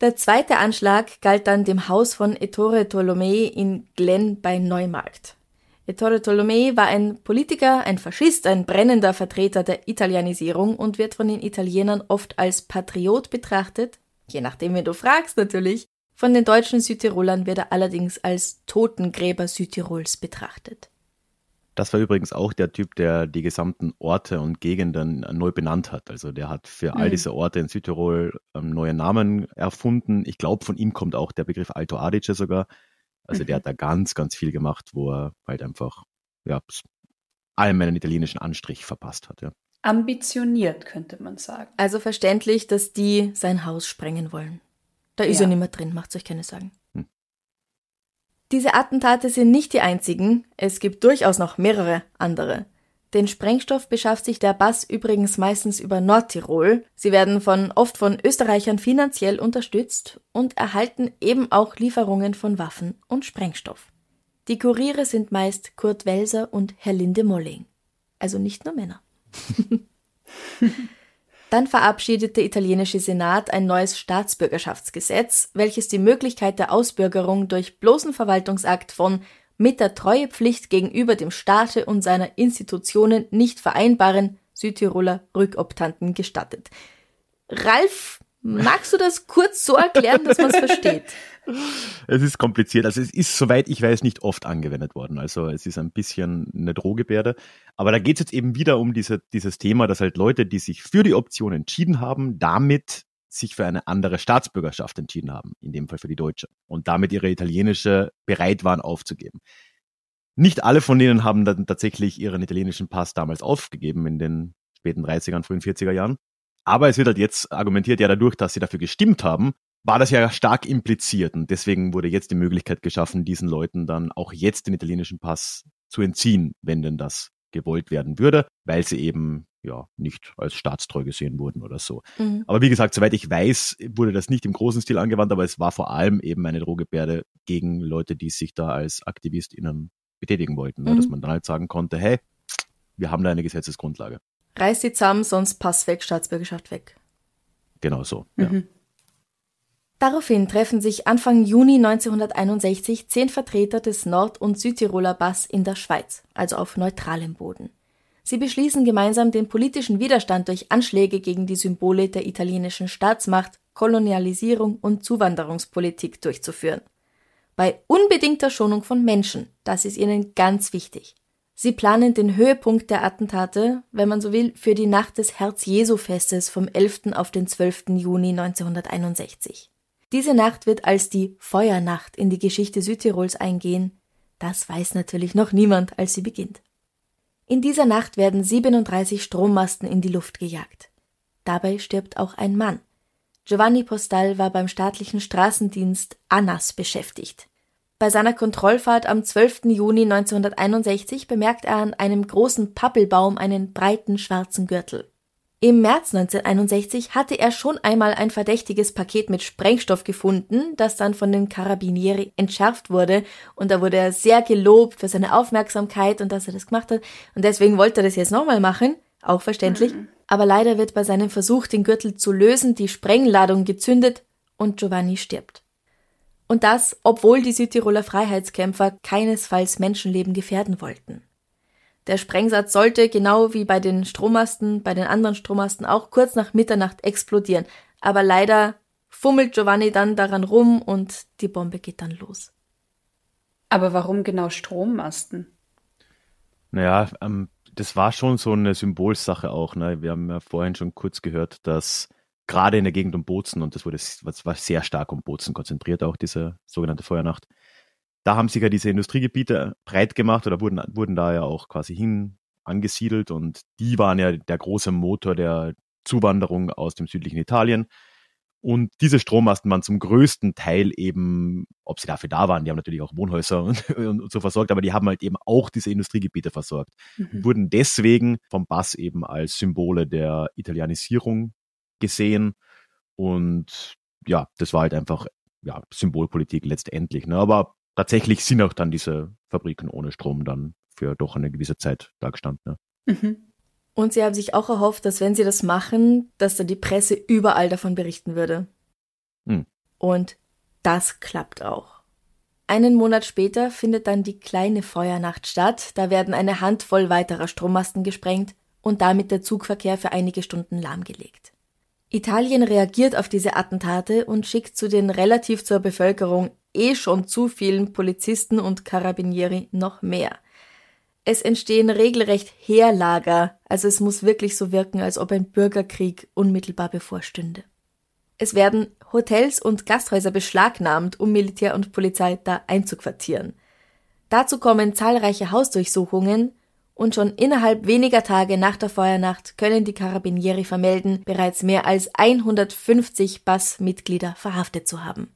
Der zweite Anschlag galt dann dem Haus von Ettore Tolomei in Glen bei Neumarkt. Ettore Tolomei war ein Politiker, ein Faschist, ein brennender Vertreter der Italianisierung und wird von den Italienern oft als Patriot betrachtet, je nachdem, wen du fragst natürlich. Von den deutschen Südtirolern wird er allerdings als Totengräber Südtirols betrachtet. Das war übrigens auch der Typ, der die gesamten Orte und Gegenden neu benannt hat. Also der hat für all mhm. diese Orte in Südtirol ähm, neue Namen erfunden. Ich glaube, von ihm kommt auch der Begriff Alto Adige sogar. Also mhm. der hat da ganz, ganz viel gemacht, wo er halt einfach ja, allem einen italienischen Anstrich verpasst hat. Ja. Ambitioniert, könnte man sagen. Also verständlich, dass die sein Haus sprengen wollen. Da ist ja. er nicht mehr drin, macht euch keine Sorgen. Diese Attentate sind nicht die einzigen, es gibt durchaus noch mehrere andere. Den Sprengstoff beschafft sich der Bass übrigens meistens über Nordtirol. Sie werden von, oft von Österreichern finanziell unterstützt und erhalten eben auch Lieferungen von Waffen und Sprengstoff. Die Kuriere sind meist Kurt Welser und Herr Linde Molling. Also nicht nur Männer. Dann verabschiedet der italienische Senat ein neues Staatsbürgerschaftsgesetz, welches die Möglichkeit der Ausbürgerung durch bloßen Verwaltungsakt von mit der Treuepflicht gegenüber dem Staate und seiner Institutionen nicht vereinbaren Südtiroler Rückoptanten gestattet. Ralf, magst du das kurz so erklären, dass man es versteht? Es ist kompliziert. Also es ist, soweit ich weiß, nicht oft angewendet worden. Also es ist ein bisschen eine Drohgebärde. Aber da geht es jetzt eben wieder um diese, dieses Thema, dass halt Leute, die sich für die Option entschieden haben, damit sich für eine andere Staatsbürgerschaft entschieden haben, in dem Fall für die deutsche, und damit ihre italienische bereit waren aufzugeben. Nicht alle von denen haben dann tatsächlich ihren italienischen Pass damals aufgegeben in den späten 30ern, frühen 40er Jahren. Aber es wird halt jetzt argumentiert, ja, dadurch, dass sie dafür gestimmt haben, war das ja stark impliziert. Und deswegen wurde jetzt die Möglichkeit geschaffen, diesen Leuten dann auch jetzt den italienischen Pass zu entziehen, wenn denn das gewollt werden würde, weil sie eben ja nicht als staatstreu gesehen wurden oder so. Mhm. Aber wie gesagt, soweit ich weiß, wurde das nicht im großen Stil angewandt, aber es war vor allem eben eine Drohgebärde gegen Leute, die sich da als AktivistInnen betätigen wollten. Ne? Mhm. Dass man dann halt sagen konnte, hey, wir haben da eine Gesetzesgrundlage. Reiß sie zusammen, sonst Pass weg, Staatsbürgerschaft weg. Genau so, mhm. ja. Daraufhin treffen sich Anfang Juni 1961 zehn Vertreter des Nord- und Südtiroler Bass in der Schweiz, also auf neutralem Boden. Sie beschließen gemeinsam, den politischen Widerstand durch Anschläge gegen die Symbole der italienischen Staatsmacht, Kolonialisierung und Zuwanderungspolitik durchzuführen. Bei unbedingter Schonung von Menschen, das ist ihnen ganz wichtig. Sie planen den Höhepunkt der Attentate, wenn man so will, für die Nacht des Herz-Jesu-Festes vom 11. auf den 12. Juni 1961. Diese Nacht wird als die Feuernacht in die Geschichte Südtirols eingehen. Das weiß natürlich noch niemand, als sie beginnt. In dieser Nacht werden 37 Strommasten in die Luft gejagt. Dabei stirbt auch ein Mann. Giovanni Postal war beim staatlichen Straßendienst ANAS beschäftigt. Bei seiner Kontrollfahrt am 12. Juni 1961 bemerkt er an einem großen Pappelbaum einen breiten schwarzen Gürtel. Im März 1961 hatte er schon einmal ein verdächtiges Paket mit Sprengstoff gefunden, das dann von den Carabinieri entschärft wurde und da wurde er sehr gelobt für seine Aufmerksamkeit und dass er das gemacht hat und deswegen wollte er das jetzt nochmal machen, auch verständlich, mhm. aber leider wird bei seinem Versuch, den Gürtel zu lösen, die Sprengladung gezündet und Giovanni stirbt. Und das, obwohl die Südtiroler Freiheitskämpfer keinesfalls Menschenleben gefährden wollten. Der Sprengsatz sollte, genau wie bei den Strommasten, bei den anderen Strommasten auch kurz nach Mitternacht explodieren. Aber leider fummelt Giovanni dann daran rum und die Bombe geht dann los. Aber warum genau Strommasten? Naja, ähm, das war schon so eine Symbolsache auch. Ne? Wir haben ja vorhin schon kurz gehört, dass gerade in der Gegend um Bozen, und das wurde das war sehr stark um Bozen konzentriert, auch diese sogenannte Feuernacht, da haben sich ja diese Industriegebiete breit gemacht oder wurden, wurden da ja auch quasi hin angesiedelt und die waren ja der große Motor der Zuwanderung aus dem südlichen Italien. Und diese Strommasten waren zum größten Teil eben, ob sie dafür da waren, die haben natürlich auch Wohnhäuser und, und so versorgt, aber die haben halt eben auch diese Industriegebiete versorgt. Mhm. Wurden deswegen vom Bass eben als Symbole der Italianisierung gesehen. Und ja, das war halt einfach ja, Symbolpolitik letztendlich. Ne? Aber tatsächlich sind auch dann diese Fabriken ohne Strom dann für doch eine gewisse Zeit da gestanden. Ja. Mhm. Und sie haben sich auch erhofft, dass wenn sie das machen, dass dann die Presse überall davon berichten würde. Mhm. Und das klappt auch. Einen Monat später findet dann die kleine Feuernacht statt. Da werden eine Handvoll weiterer Strommasten gesprengt und damit der Zugverkehr für einige Stunden lahmgelegt. Italien reagiert auf diese Attentate und schickt zu den relativ zur Bevölkerung eh schon zu vielen Polizisten und Carabinieri noch mehr. Es entstehen regelrecht Heerlager, also es muss wirklich so wirken, als ob ein Bürgerkrieg unmittelbar bevorstünde. Es werden Hotels und Gasthäuser beschlagnahmt, um Militär und Polizei da einzuquartieren. Dazu kommen zahlreiche Hausdurchsuchungen und schon innerhalb weniger Tage nach der Feuernacht können die Carabinieri vermelden, bereits mehr als 150 Bass-Mitglieder verhaftet zu haben.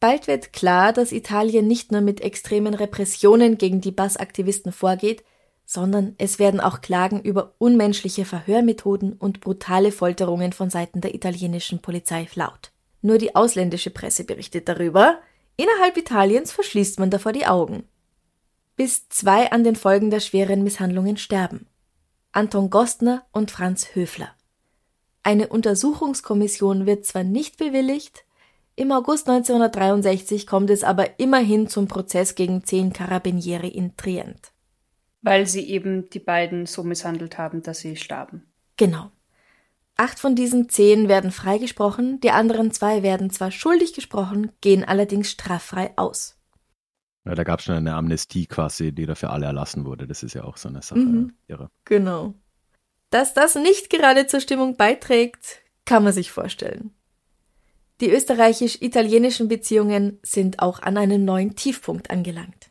Bald wird klar, dass Italien nicht nur mit extremen Repressionen gegen die Bass-Aktivisten vorgeht, sondern es werden auch Klagen über unmenschliche Verhörmethoden und brutale Folterungen von Seiten der italienischen Polizei laut. Nur die ausländische Presse berichtet darüber. Innerhalb Italiens verschließt man davor die Augen. Bis zwei an den Folgen der schweren Misshandlungen sterben. Anton Gostner und Franz Höfler. Eine Untersuchungskommission wird zwar nicht bewilligt, im August 1963 kommt es aber immerhin zum Prozess gegen zehn Carabinieri in Trient. Weil sie eben die beiden so misshandelt haben, dass sie starben. Genau. Acht von diesen zehn werden freigesprochen, die anderen zwei werden zwar schuldig gesprochen, gehen allerdings straffrei aus. Ja, da gab es schon eine Amnestie quasi, die dafür alle erlassen wurde. Das ist ja auch so eine Sache. Mhm. Irre. Genau. Dass das nicht gerade zur Stimmung beiträgt, kann man sich vorstellen. Die österreichisch-italienischen Beziehungen sind auch an einem neuen Tiefpunkt angelangt.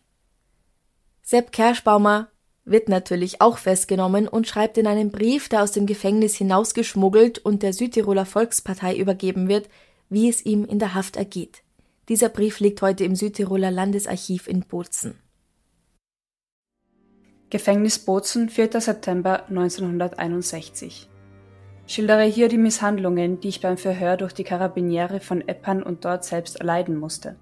Sepp Kerschbaumer wird natürlich auch festgenommen und schreibt in einem Brief, der aus dem Gefängnis hinausgeschmuggelt und der Südtiroler Volkspartei übergeben wird, wie es ihm in der Haft ergeht. Dieser Brief liegt heute im Südtiroler Landesarchiv in Bozen. Gefängnis Bozen, 4. September 1961. Schildere hier die Misshandlungen, die ich beim Verhör durch die Karabiniere von Eppan und dort selbst erleiden musste.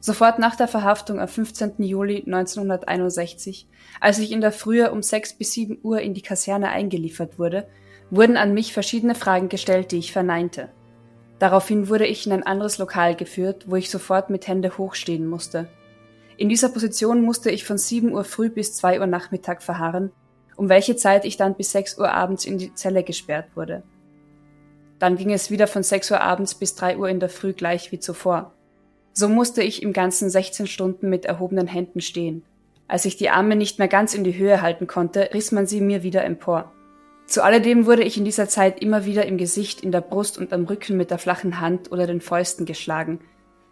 Sofort nach der Verhaftung am 15. Juli 1961, als ich in der Frühe um 6 bis 7 Uhr in die Kaserne eingeliefert wurde, wurden an mich verschiedene Fragen gestellt, die ich verneinte. Daraufhin wurde ich in ein anderes Lokal geführt, wo ich sofort mit Hände hochstehen musste. In dieser Position musste ich von 7 Uhr früh bis 2 Uhr Nachmittag verharren, um welche Zeit ich dann bis 6 Uhr abends in die Zelle gesperrt wurde. Dann ging es wieder von 6 Uhr abends bis 3 Uhr in der Früh gleich wie zuvor. So musste ich im Ganzen 16 Stunden mit erhobenen Händen stehen. Als ich die Arme nicht mehr ganz in die Höhe halten konnte, riss man sie mir wieder empor. Zu alledem wurde ich in dieser Zeit immer wieder im Gesicht, in der Brust und am Rücken mit der flachen Hand oder den Fäusten geschlagen.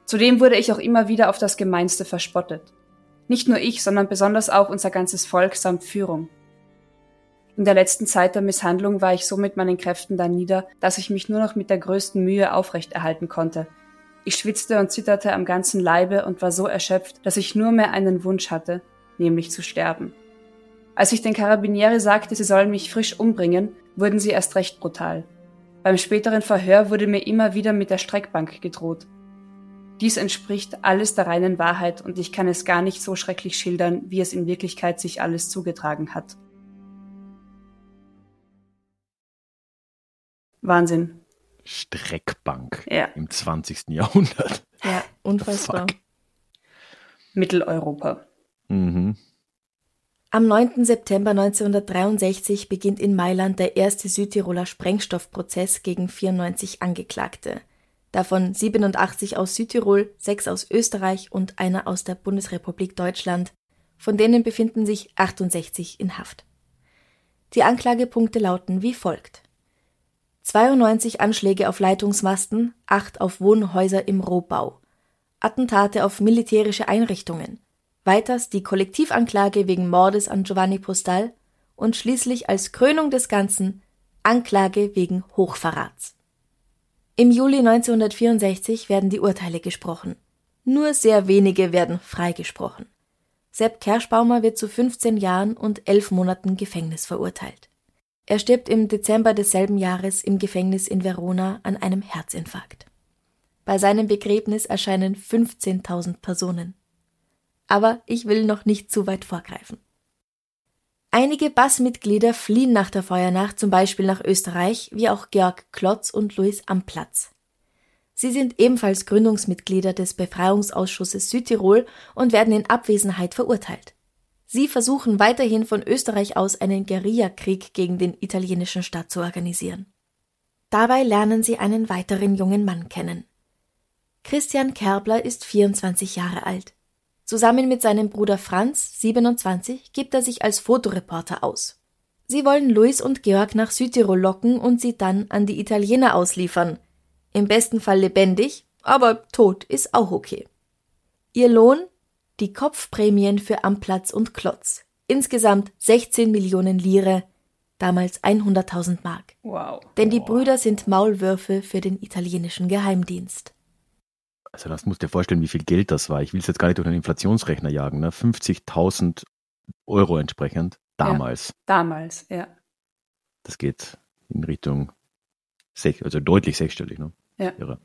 Zudem wurde ich auch immer wieder auf das Gemeinste verspottet. Nicht nur ich, sondern besonders auch unser ganzes Volk samt Führung. In der letzten Zeit der Misshandlung war ich so mit meinen Kräften da nieder, dass ich mich nur noch mit der größten Mühe aufrechterhalten konnte, ich schwitzte und zitterte am ganzen Leibe und war so erschöpft, dass ich nur mehr einen Wunsch hatte, nämlich zu sterben. Als ich den Karabinieri sagte, sie sollen mich frisch umbringen, wurden sie erst recht brutal. Beim späteren Verhör wurde mir immer wieder mit der Streckbank gedroht. Dies entspricht alles der reinen Wahrheit und ich kann es gar nicht so schrecklich schildern, wie es in Wirklichkeit sich alles zugetragen hat. Wahnsinn. Streckbank Ja. im 20. Jahrhundert. Ja, unfassbar. Mitteleuropa. Mhm. Am 9. September 1963 beginnt in Mailand der erste Südtiroler Sprengstoffprozess gegen 94 Angeklagte. Davon 87 aus Südtirol, 6 aus Österreich und einer aus der Bundesrepublik Deutschland. Von denen befinden sich 68 in Haft. Die Anklagepunkte lauten wie folgt. 92 Anschläge auf Leitungsmasten, 8 auf Wohnhäuser im Rohbau. Attentate auf militärische Einrichtungen. Weiters die Kollektivanklage wegen Mordes an Giovanni Postal und schließlich als Krönung des Ganzen Anklage wegen Hochverrats. Im Juli 1964 werden die Urteile gesprochen. Nur sehr wenige werden freigesprochen. Sepp Kerschbaumer wird zu 15 Jahren und 11 Monaten Gefängnis verurteilt. Er stirbt im Dezember desselben Jahres im Gefängnis in Verona an einem Herzinfarkt. Bei seinem Begräbnis erscheinen 15.000 Personen. Aber ich will noch nicht zu weit vorgreifen. Einige Bassmitglieder fliehen nach der Feuernacht zum Beispiel nach Österreich, wie auch Georg Klotz und Louis Amplatz. Sie sind ebenfalls Gründungsmitglieder des Befreiungsausschusses Südtirol und werden in Abwesenheit verurteilt. Sie versuchen weiterhin von Österreich aus einen Guerillakrieg gegen den italienischen Staat zu organisieren. Dabei lernen sie einen weiteren jungen Mann kennen. Christian Kerbler ist 24 Jahre alt. Zusammen mit seinem Bruder Franz, 27, gibt er sich als Fotoreporter aus. Sie wollen Luis und Georg nach Südtirol locken und sie dann an die Italiener ausliefern. Im besten Fall lebendig, aber tot ist auch okay. Ihr Lohn? Die Kopfprämien für Amplatz und Klotz. Insgesamt 16 Millionen Lire, damals 100.000 Mark. Wow. Denn die Brüder sind Maulwürfe für den italienischen Geheimdienst. Also das musst du dir vorstellen, wie viel Geld das war. Ich will es jetzt gar nicht durch einen Inflationsrechner jagen. Ne? 50.000 Euro entsprechend. damals. Ja, damals, ja. Das geht in Richtung, sech, also deutlich sechsstellig. Ne? Ja. Irre.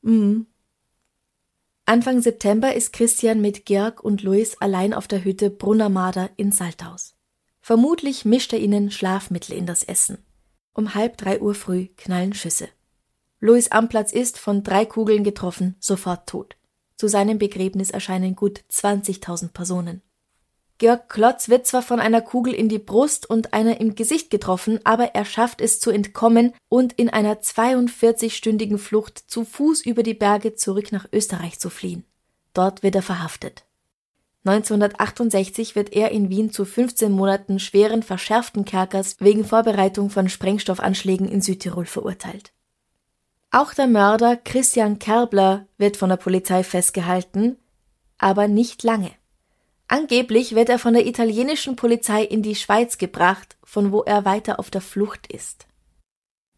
Mhm. Anfang September ist Christian mit Georg und Luis allein auf der Hütte Brunnermader in Salthaus. Vermutlich mischt er ihnen Schlafmittel in das Essen. Um halb drei Uhr früh knallen Schüsse. Louis Amplatz ist, von drei Kugeln getroffen, sofort tot. Zu seinem Begräbnis erscheinen gut 20.000 Personen. Georg Klotz wird zwar von einer Kugel in die Brust und einer im Gesicht getroffen, aber er schafft es zu entkommen und in einer 42-stündigen Flucht zu Fuß über die Berge zurück nach Österreich zu fliehen. Dort wird er verhaftet. 1968 wird er in Wien zu 15 Monaten schweren verschärften Kerkers wegen Vorbereitung von Sprengstoffanschlägen in Südtirol verurteilt. Auch der Mörder Christian Kerbler wird von der Polizei festgehalten, aber nicht lange. Angeblich wird er von der italienischen Polizei in die Schweiz gebracht, von wo er weiter auf der Flucht ist.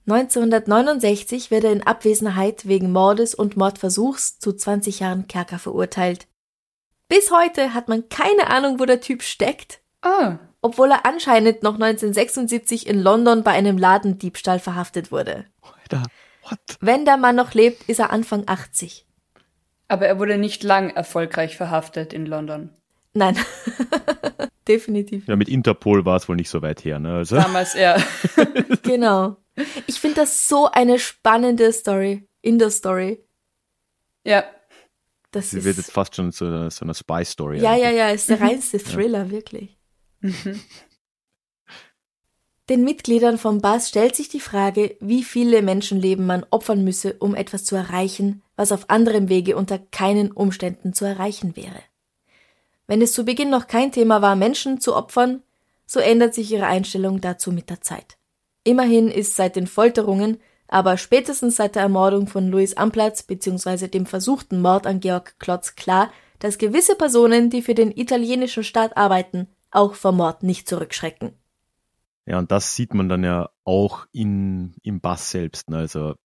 1969 wird er in Abwesenheit wegen Mordes und Mordversuchs zu 20 Jahren Kerker verurteilt. Bis heute hat man keine Ahnung, wo der Typ steckt, Ah, obwohl er anscheinend noch 1976 in London bei einem Ladendiebstahl verhaftet wurde. Alter, what? Wenn der Mann noch lebt, ist er Anfang 80. aber er wurde nicht lang erfolgreich verhaftet in London. Nein, definitiv. Ja, mit Interpol war es wohl nicht so weit her. Ne? Also, Damals, ja. Genau. Ich finde das so eine spannende Story, in der Story. ja. Das sie wird ist, jetzt fast schon so eine, so eine Spy-Story. ja, ja, eigentlich. ja, ist der reinste Thriller, wirklich. Den Mitgliedern vom Bass stellt sich die Frage, wie viele Menschenleben man opfern müsse, um etwas zu erreichen, was auf anderem Wege unter keinen Umständen zu erreichen wäre. Wenn es zu Beginn noch kein Thema war, Menschen zu opfern, so ändert sich ihre Einstellung dazu mit der Zeit. Immerhin ist seit den Folterungen, aber spätestens seit der Ermordung von Louis Amplatz bzw. dem versuchten Mord an Georg Klotz klar, dass gewisse Personen, die für den italienischen Staat arbeiten, auch vor Mord nicht zurückschrecken. Ja, und das sieht man dann ja auch in, im Bass selbst. Ne? Also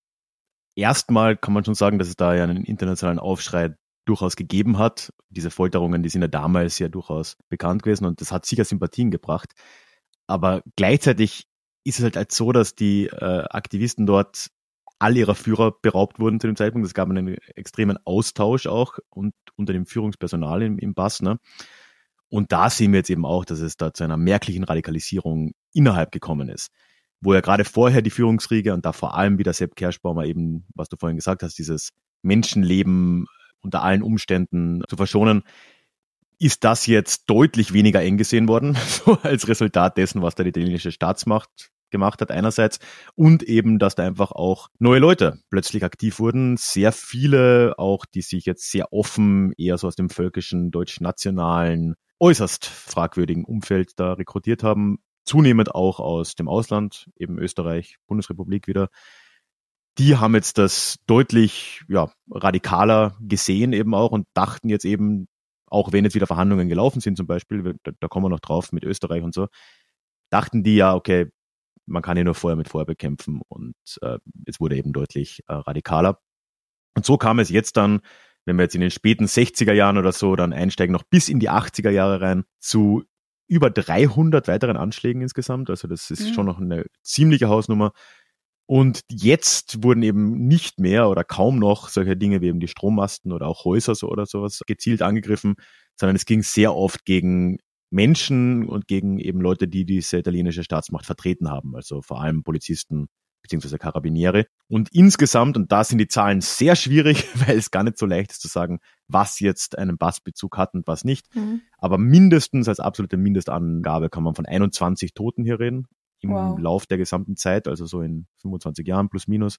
erstmal kann man schon sagen, dass es da ja einen internationalen Aufschrei durchaus gegeben hat. Diese Folterungen, die sind ja damals ja durchaus bekannt gewesen und das hat sicher Sympathien gebracht. Aber gleichzeitig ist es halt, halt so, dass die äh, Aktivisten dort all ihrer Führer beraubt wurden zu dem Zeitpunkt. Es gab einen extremen Austausch auch und unter dem Führungspersonal im, im Bass. Ne? Und da sehen wir jetzt eben auch, dass es da zu einer merklichen Radikalisierung innerhalb gekommen ist. Wo ja gerade vorher die Führungsriege und da vor allem wieder Sepp Kerschbaumer eben, was du vorhin gesagt hast, dieses Menschenleben unter allen Umständen zu verschonen, ist das jetzt deutlich weniger eng gesehen worden, so als Resultat dessen, was da die italienische Staatsmacht gemacht hat einerseits und eben, dass da einfach auch neue Leute plötzlich aktiv wurden. Sehr viele auch, die sich jetzt sehr offen eher so aus dem völkischen, deutsch-nationalen, äußerst fragwürdigen Umfeld da rekrutiert haben. Zunehmend auch aus dem Ausland, eben Österreich, Bundesrepublik wieder. Die haben jetzt das deutlich ja, radikaler gesehen eben auch und dachten jetzt eben, auch wenn jetzt wieder Verhandlungen gelaufen sind zum Beispiel, da, da kommen wir noch drauf mit Österreich und so, dachten die ja, okay, man kann ja nur Feuer mit Feuer bekämpfen und äh, es wurde eben deutlich äh, radikaler. Und so kam es jetzt dann, wenn wir jetzt in den späten 60er Jahren oder so dann einsteigen, noch bis in die 80er Jahre rein, zu über 300 weiteren Anschlägen insgesamt. Also das ist Mhm. schon noch eine ziemliche Hausnummer. Und jetzt wurden eben nicht mehr oder kaum noch solche Dinge wie eben die Strommasten oder auch Häuser so oder sowas gezielt angegriffen, sondern es ging sehr oft gegen Menschen und gegen eben Leute, die diese italienische Staatsmacht vertreten haben, also vor allem Polizisten beziehungsweise Karabiniere. Und insgesamt, und da sind die Zahlen sehr schwierig, weil es gar nicht so leicht ist zu sagen, was jetzt einen Bassbezug hat und was nicht. Mhm. Aber mindestens als absolute Mindestangabe kann man von 21 Toten hier reden im Wow. Lauf der gesamten Zeit, also so in 25 Jahren plus minus.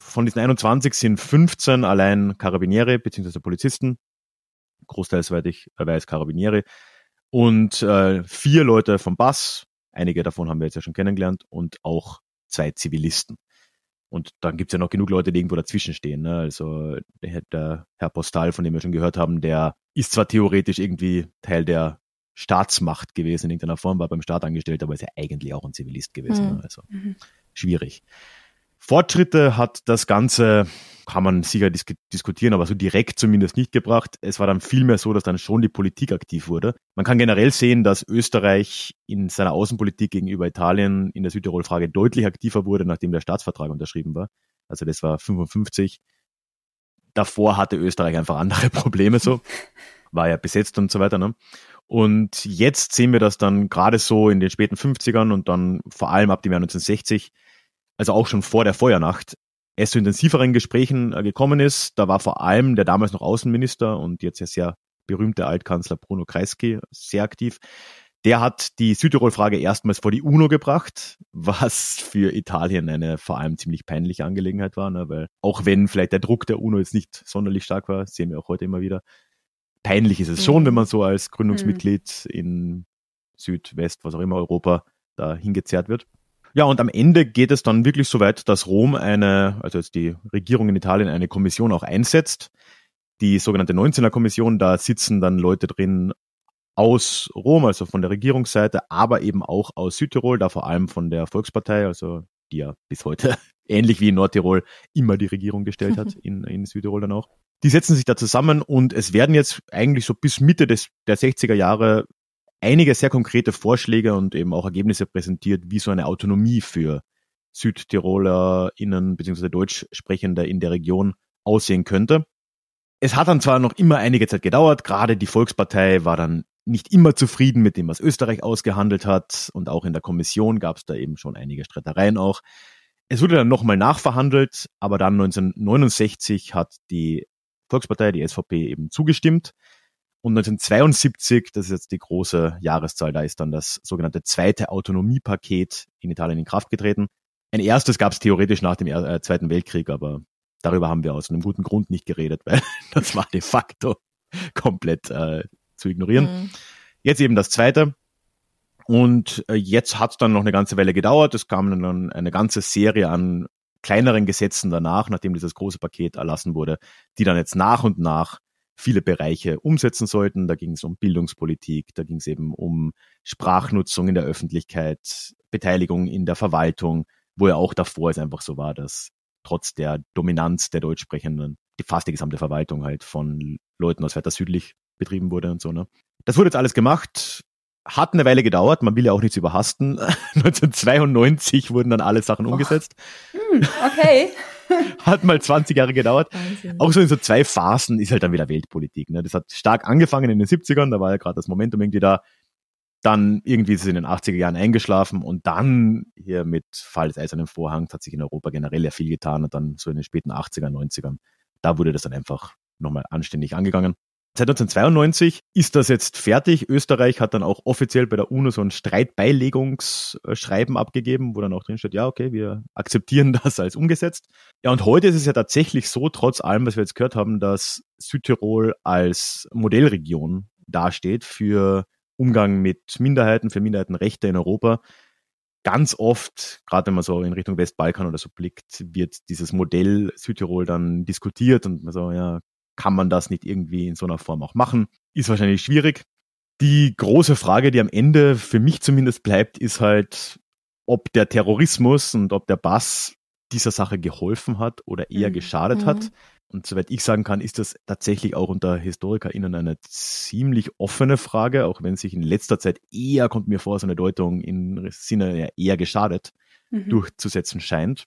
Von diesen 21 sind 15 allein Karabiniere beziehungsweise Polizisten, großteils, soweit ich weiß, Karabiniere und äh, vier Leute vom Bass, einige davon haben wir jetzt ja schon kennengelernt und auch zwei Zivilisten. Und dann gibt's ja noch genug Leute, die irgendwo dazwischen stehen. Ne? Also der, Herr- Postal, von dem wir schon gehört haben, der ist zwar theoretisch irgendwie Teil der Staatsmacht gewesen in irgendeiner Form, war beim Staat angestellt, aber ist ja eigentlich auch ein Zivilist gewesen. Mhm. Ne? Also schwierig. Fortschritte hat das Ganze kann man sicher dis diskutieren, aber so direkt zumindest nicht gebracht. Es war dann vielmehr so, dass dann schon die Politik aktiv wurde. Man kann generell sehen, dass Österreich in seiner Außenpolitik gegenüber Italien in der Südtirol-Frage deutlich aktiver wurde, nachdem der Staatsvertrag unterschrieben war. Also das war 55. Davor hatte Österreich einfach andere Probleme so. War ja besetzt und so weiter. Ne? Und jetzt sehen wir das dann gerade so in den späten 50ern und dann vor allem ab dem Jahr 1960, also auch schon vor der Feuernacht, es zu intensiveren Gesprächen äh, gekommen ist. Da war vor allem der damals noch Außenminister und jetzt ja sehr berühmte Altkanzler Bruno Kreisky sehr aktiv. Der hat die Südtirol-Frage erstmals vor die UNO gebracht, was für Italien eine vor allem ziemlich peinliche Angelegenheit war, ne? weil auch wenn vielleicht der Druck der UNO jetzt nicht sonderlich stark war, sehen wir auch heute immer wieder, peinlich ist es schon, mhm. wenn man so als Gründungsmitglied mhm. in Südwest, was auch immer Europa da hingezerrt wird. Ja, und am Ende geht es dann wirklich so weit, dass Rom eine, also jetzt die Regierung in Italien eine Kommission auch einsetzt. Die sogenannte 19er Kommission, da sitzen dann Leute drin aus Rom, also von der Regierungsseite, aber eben auch aus Südtirol, da vor allem von der Volkspartei, also die ja bis heute ähnlich wie in Nordtirol immer die Regierung gestellt hat, in, in Südtirol dann auch. Die setzen sich da zusammen und es werden jetzt eigentlich so bis Mitte des, der 60er Jahre einige sehr konkrete Vorschläge und eben auch Ergebnisse präsentiert, wie so eine Autonomie für SüdtirolerInnen bzw. Deutschsprechende in der Region aussehen könnte. Es hat dann zwar noch immer einige Zeit gedauert, gerade die Volkspartei war dann nicht immer zufrieden mit dem, was Österreich ausgehandelt hat und auch in der Kommission gab es da eben schon einige Streitereien auch. Es wurde dann nochmal nachverhandelt, aber dann 1969 hat die Volkspartei, die SVP eben zugestimmt und 1972, das ist jetzt die große Jahreszahl, da ist dann das sogenannte zweite Autonomiepaket in Italien in Kraft getreten. Ein erstes gab es theoretisch nach dem äh, Zweiten Weltkrieg, aber darüber haben wir aus einem guten Grund nicht geredet, weil das war de facto komplett äh, zu ignorieren. Mhm. Jetzt eben das zweite. Und äh, jetzt hat es dann noch eine ganze Weile gedauert. Es kam dann eine ganze Serie an kleineren Gesetzen danach, nachdem dieses große Paket erlassen wurde, die dann jetzt nach und nach viele Bereiche umsetzen sollten. Da ging es um Bildungspolitik, da ging es eben um Sprachnutzung in der Öffentlichkeit, Beteiligung in der Verwaltung, wo ja auch davor es einfach so war, dass trotz der Dominanz der Deutschsprechenden die fast die gesamte Verwaltung halt von Leuten aus weiter südlich betrieben wurde und so. Ne? Das wurde jetzt alles gemacht, hat eine Weile gedauert, man will ja auch nichts überhasten. 1992 wurden dann alle Sachen umgesetzt. Oh. Hm, okay. hat mal 20 Jahre gedauert. Wahnsinn. Auch so in so zwei Phasen ist halt dann wieder Weltpolitik. Ne? Das hat stark angefangen in den 70ern, da war ja gerade das Momentum irgendwie da. Dann irgendwie ist es in den 80er Jahren eingeschlafen und dann hier mit Fall des Eisernen Vorhangs hat sich in Europa generell ja viel getan und dann so in den späten 80er, 90ern, da wurde das dann einfach nochmal anständig angegangen. Seit 1992 ist das jetzt fertig. Österreich hat dann auch offiziell bei der UNO so ein Streitbeilegungsschreiben abgegeben, wo dann auch drin steht, ja, okay, wir akzeptieren das als umgesetzt. Ja, und heute ist es ja tatsächlich so, trotz allem, was wir jetzt gehört haben, dass Südtirol als Modellregion dasteht für Umgang mit Minderheiten, für Minderheitenrechte in Europa. Ganz oft, gerade wenn man so in Richtung Westbalkan oder so blickt, wird dieses Modell Südtirol dann diskutiert und man so, ja, kann man das nicht irgendwie in so einer Form auch machen? Ist wahrscheinlich schwierig. Die große Frage, die am Ende für mich zumindest bleibt, ist halt, ob der Terrorismus und ob der Bass dieser Sache geholfen hat oder eher mhm. geschadet mhm. hat. Und soweit ich sagen kann, ist das tatsächlich auch unter HistorikerInnen eine ziemlich offene Frage, auch wenn sich in letzter Zeit eher, kommt mir vor, so eine Deutung im Sinne eher geschadet mhm. durchzusetzen scheint.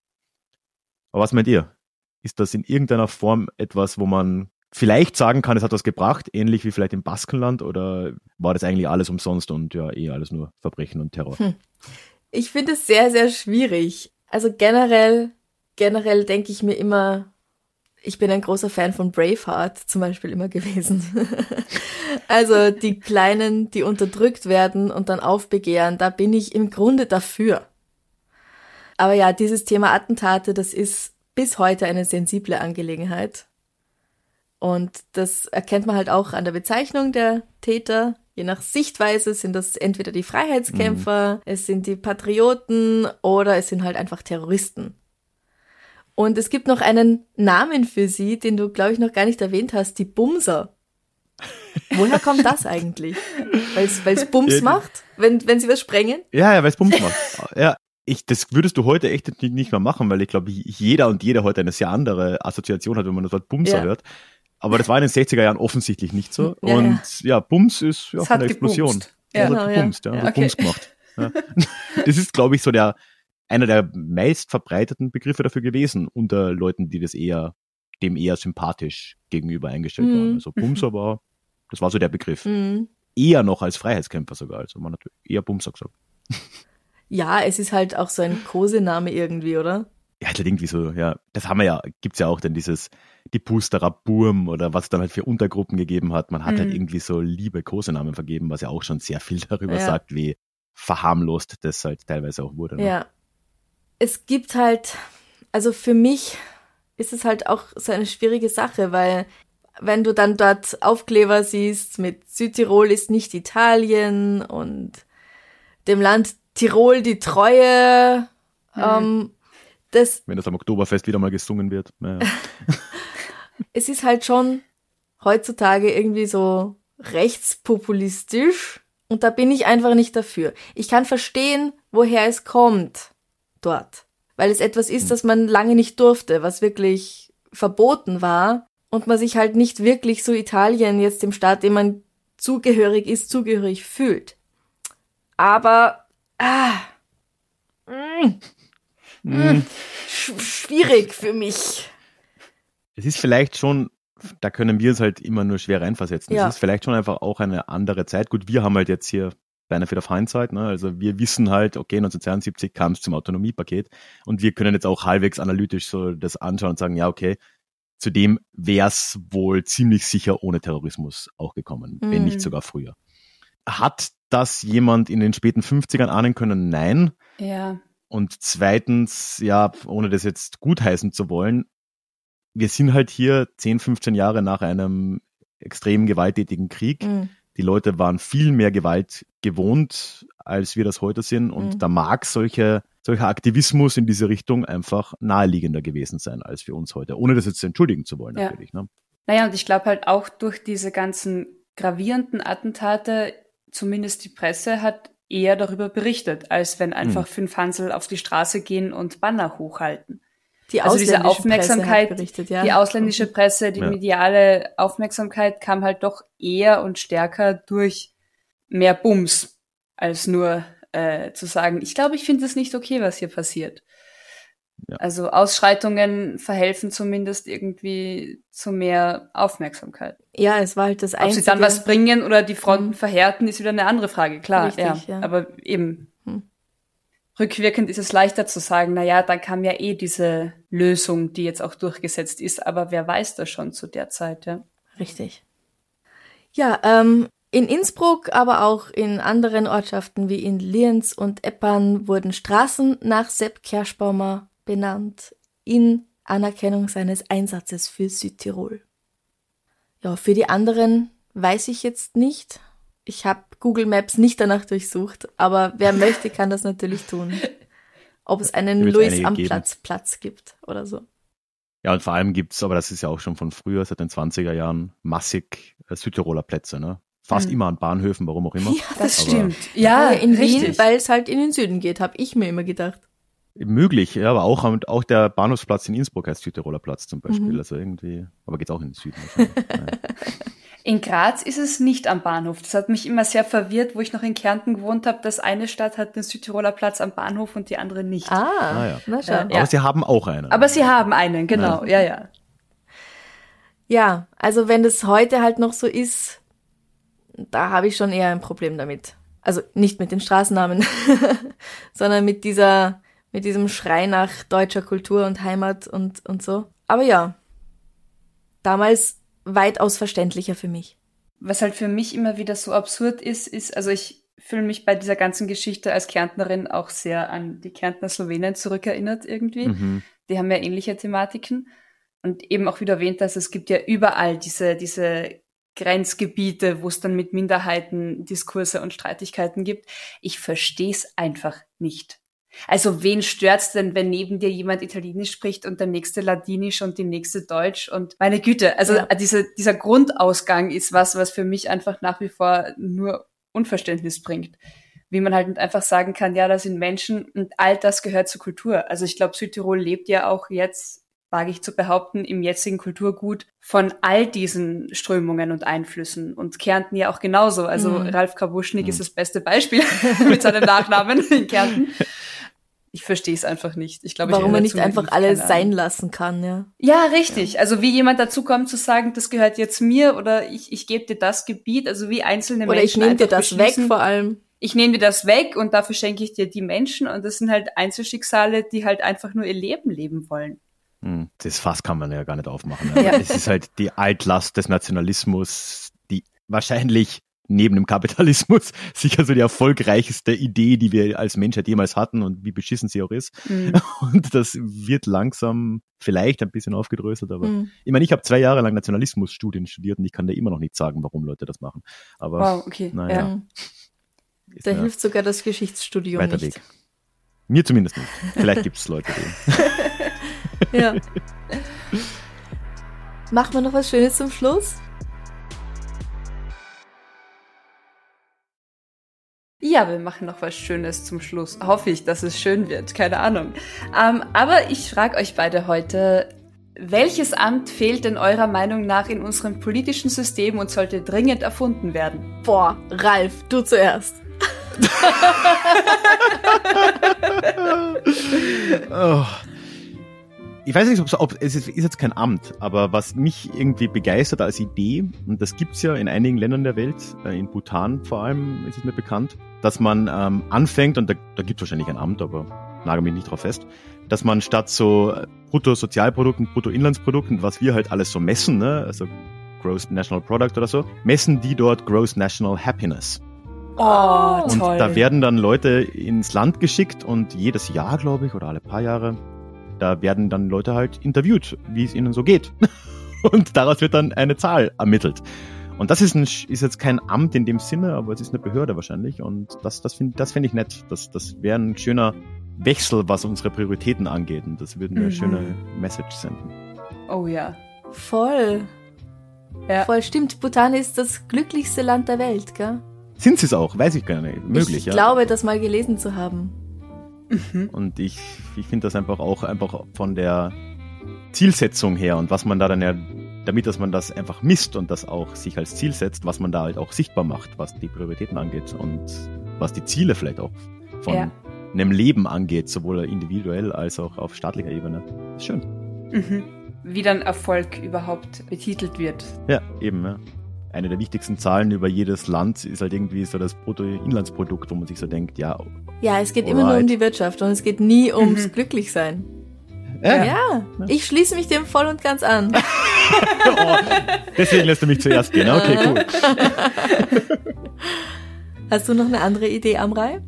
Aber was meint ihr? Ist das in irgendeiner Form etwas, wo man vielleicht sagen kann, es hat was gebracht, ähnlich wie vielleicht im Baskenland, oder war das eigentlich alles umsonst und ja, eh alles nur Verbrechen und Terror? Hm. Ich finde es sehr, sehr schwierig. Also generell, generell denke ich mir immer, ich bin ein großer Fan von Braveheart zum Beispiel immer gewesen. also die Kleinen, die unterdrückt werden und dann aufbegehren, da bin ich im Grunde dafür. Aber ja, dieses Thema Attentate, das ist bis heute eine sensible Angelegenheit. Und das erkennt man halt auch an der Bezeichnung der Täter. Je nach Sichtweise sind das entweder die Freiheitskämpfer, mhm. es sind die Patrioten oder es sind halt einfach Terroristen. Und es gibt noch einen Namen für sie, den du, glaube ich, noch gar nicht erwähnt hast, die Bumser. Woher kommt das eigentlich? Weil es Bums macht, wenn, wenn sie was sprengen? Ja, ja, weil es Bums macht. Ja, ich, das würdest du heute echt nicht mehr machen, weil ich glaube, jeder und jeder heute eine sehr andere Assoziation hat, wenn man das Wort Bumser ja. hört. Aber das war in den 60er Jahren offensichtlich nicht so. Ja, und ja, ja Bums ist ja eine Explosion. Ja, genau, gebumst, ja. ja. Okay. Bums gemacht. Ja. das ist, glaube ich, so der einer der meist verbreiteten Begriffe dafür gewesen unter Leuten, die das eher dem eher sympathisch gegenüber eingestellt mhm. waren. Also Bumser war, das war so der Begriff. Mhm. Eher noch als Freiheitskämpfer sogar. Also man hat eher Bumser gesagt. Ja, es ist halt auch so ein Kosename irgendwie, oder? Ja, halt irgendwie so, ja. Das haben wir ja, gibt's ja auch dann dieses, die Pusterer Burm oder was es dann halt für Untergruppen gegeben hat. Man hat halt mhm. halt irgendwie so liebe Kosenamen vergeben, was ja auch schon sehr viel darüber ja. sagt, wie verharmlost das halt teilweise auch wurde. Ne? Ja. Es gibt halt, also für mich ist es halt auch so eine schwierige Sache, weil wenn du dann dort Aufkleber siehst mit Südtirol ist nicht Italien und dem Land Tirol die Treue. Mhm. Ähm, das, Wenn das am Oktoberfest wieder mal gesungen wird. Naja. es ist halt schon heutzutage irgendwie so rechtspopulistisch und da bin ich einfach nicht dafür. Ich kann verstehen, woher es kommt dort, weil es etwas ist, mhm. das man lange nicht durfte, was wirklich verboten war und man sich halt nicht wirklich so Italien jetzt dem Staat, dem man zugehörig ist, zugehörig fühlt. Aber Ah. Mm. Mm. Sch schwierig für mich. Es ist vielleicht schon, da können wir es halt immer nur schwer reinversetzen. Ja. Es ist vielleicht schon einfach auch eine andere Zeit. Gut, wir haben halt jetzt hier Benefit of Hindsight, ne? Also wir wissen halt, okay, 1972 kam es zum Autonomiepaket und wir können jetzt auch halbwegs analytisch so das anschauen und sagen, ja, okay, zudem wäre es wohl ziemlich sicher ohne Terrorismus auch gekommen, mhm. wenn nicht mm. sogar früher. Hat das jemand in den späten 50ern ahnen können? Nein. Ja. Und zweitens, ja, ohne das jetzt gutheißen zu wollen, wir sind halt hier 10, 15 Jahre nach einem extrem gewalttätigen Krieg. Mhm. Die Leute waren viel mehr Gewalt gewohnt, als wir das heute sind. Und mhm. da mag solche, solcher Aktivismus in diese Richtung einfach naheliegender gewesen sein als für uns heute. Ohne das jetzt entschuldigen zu wollen, natürlich. Ja. Ne? Naja, und ich glaube halt auch durch diese ganzen gravierenden Attentate zumindest die Presse hat eher darüber berichtet, als wenn einfach hm. fünf Hansel auf die Straße gehen und Banner hochhalten. Die also diese Aufmerksamkeit, berichtet, ja. die ausländische mhm. Presse, die ja. mediale Aufmerksamkeit kam halt doch eher und stärker durch mehr Bums, als nur äh, zu sagen, ich glaube, ich finde es nicht okay, was hier passiert. Ja. Also Ausschreitungen verhelfen zumindest irgendwie zu mehr Aufmerksamkeit. Ja, es war halt das Einzige. Ob sie dann was bringen oder die Fronten mhm. verhärten, ist wieder eine andere Frage, klar. Richtig, ja. ja. Aber eben, hm. rückwirkend ist es leichter zu sagen, na ja, dann kam ja eh diese Lösung, die jetzt auch durchgesetzt ist, aber wer weiß das schon zu der Zeit, ja. Richtig. Ja, ähm, in Innsbruck, aber auch in anderen Ortschaften wie in Lienz und Eppern wurden Straßen nach Sepp Kerschbaumer benannt in Anerkennung seines Einsatzes für Südtirol. Ja, für die anderen weiß ich jetzt nicht. Ich habe Google Maps nicht danach durchsucht, aber wer möchte, kann das natürlich tun. Ob es einen Louis am Platz Platz gibt oder so. Ja, und vor allem gibt's, aber das ist ja auch schon von früher, seit den 20er Jahren, massig äh, Südtiroler Plätze, ne? Fast mhm. immer an Bahnhöfen, warum auch immer. Ja, das aber stimmt. Ja, in richtig. Wien, weil es halt in den Süden geht, habe ich mir immer gedacht. Möglich, ja, aber auch, auch der Bahnhofsplatz in Innsbruck heißt Südtiroler Platz zum Beispiel. Mhm. Also irgendwie, aber geht's auch in den Süden. in Graz ist es nicht am Bahnhof. Das hat mich immer sehr verwirrt, wo ich noch in Kärnten gewohnt habe, dass eine Stadt hat den Südtiroler Platz am Bahnhof und die andere nicht. Ah, ah ja. na schau. Ja. Aber sie haben auch einen. Aber sie haben einen, genau, ja, ja. Ja, ja also wenn das heute halt noch so ist, da habe ich schon eher ein Problem damit. Also nicht mit den Straßennamen, sondern mit dieser mit diesem Schrei nach deutscher Kultur und Heimat und, und so. Aber ja, damals weitaus verständlicher für mich. Was halt für mich immer wieder so absurd ist, ist, also ich fühle mich bei dieser ganzen Geschichte als Kärntnerin auch sehr an die Kärntner Slowenen zurückerinnert irgendwie. Mhm. Die haben ja ähnliche Thematiken. Und eben auch wieder erwähnt, dass es gibt ja überall diese, diese Grenzgebiete, wo es dann mit Minderheiten Diskurse und Streitigkeiten gibt. Ich verstehe es einfach nicht. Also wen stört's denn, wenn neben dir jemand Italienisch spricht und der nächste Ladinisch und die nächste Deutsch und meine Güte, also ja. diese, dieser Grundausgang ist was, was für mich einfach nach wie vor nur Unverständnis bringt. wie man halt einfach sagen kann, ja, da sind Menschen und all das gehört zur Kultur. Also ich glaube, Südtirol lebt ja auch jetzt, wage ich zu behaupten, im jetzigen Kulturgut von all diesen Strömungen und Einflüssen und Kärnten ja auch genauso. Also mhm. Ralf Kabuschnik mhm. ist das beste Beispiel mit seinem Nachnamen in Kärnten. Ich verstehe es einfach nicht. Ich glaube, warum man nicht einfach alles sein lassen kann, ja. Ja, richtig. Ja. Also wie jemand dazu kommt zu sagen, das gehört jetzt mir oder ich, ich gebe dir das Gebiet, also wie einzelne oder Menschen. Oder ich nehme dir das weg vor allem. Ich nehme dir das weg und dafür schenke ich dir die Menschen und das sind halt Einzelschicksale, die halt einfach nur ihr Leben leben wollen. Hm, das Fass kann man ja gar nicht aufmachen. Ne? Ja. Es ist halt die Altlast des Nationalismus, die wahrscheinlich neben dem Kapitalismus sicher so die erfolgreichste Idee, die wir als Menschheit jemals hatten und wie beschissen sie auch ist. Mhm. Und das wird langsam vielleicht ein bisschen aufgedröselt, aber mhm. ich meine, ich habe zwei Jahre lang Nationalismusstudien studiert und ich kann da immer noch nicht sagen, warum Leute das machen. Aber wow, okay. naja. Ja. Da hilft sogar das Geschichtsstudium weiter nicht. Weg. Mir zumindest nicht. Vielleicht gibt es Leute, die. ja. Machen wir noch was Schönes zum Schluss? Ja, wir machen noch was Schönes zum Schluss. Hoffe ich, dass es schön wird. Keine Ahnung. Ähm, aber ich frage euch beide heute, welches Amt fehlt in eurer Meinung nach in unserem politischen System und sollte dringend erfunden werden? Boah, Ralf, du zuerst. oh ich weiß nicht, ob, ob es ist, ist jetzt kein Amt, aber was mich irgendwie begeistert als Idee, und das gibt's ja in einigen Ländern der Welt, äh, in Bhutan vor allem ist es mir bekannt, dass man ähm, anfängt, und da, da gibt wahrscheinlich ein Amt, aber nagel mich nicht drauf fest, dass man statt so Bruttosozialprodukten, Bruttoinlandsprodukten, was wir halt alles so messen, ne, also Gross National Product oder so, messen die dort Gross National Happiness. Oh, und toll. da werden dann Leute ins Land geschickt und jedes Jahr, glaube ich, oder alle paar Jahre da werden dann Leute halt interviewt, wie es ihnen so geht. Und daraus wird dann eine Zahl ermittelt. Und das ist, ein, ist jetzt kein Amt in dem Sinne, aber es ist eine Behörde wahrscheinlich. Und das, das finde das find ich nett. Das, das wäre ein schöner Wechsel, was unsere Prioritäten angeht. Und das würde eine mhm. schöne Message senden. Oh ja. Voll. Ja. Voll stimmt. Bhutan ist das glücklichste Land der Welt, gell? Sind sie es auch? Weiß ich gar nicht. Möglich, ich ja. Ich glaube, das mal gelesen zu haben. Mhm. Und ich, ich finde das einfach auch einfach von der Zielsetzung her und was man da dann ja, damit dass man das einfach misst und das auch sich als Ziel setzt, was man da halt auch sichtbar macht, was die Prioritäten angeht und was die Ziele vielleicht auch von ja. einem Leben angeht, sowohl individuell als auch auf staatlicher Ebene. Ist schön. Mhm. Wie dann Erfolg überhaupt betitelt wird. Ja, eben, ja eine der wichtigsten Zahlen über jedes Land ist halt irgendwie so das Bruttoinlandsprodukt, wo man sich so denkt, ja. Ja, es geht alright. immer nur um die Wirtschaft und es geht nie ums mhm. Glücklichsein. Ja. ja, ich schließe mich dem voll und ganz an. oh, deswegen lässt du mich zuerst gehen. Okay, cool. Hast du noch eine andere Idee, Amrei?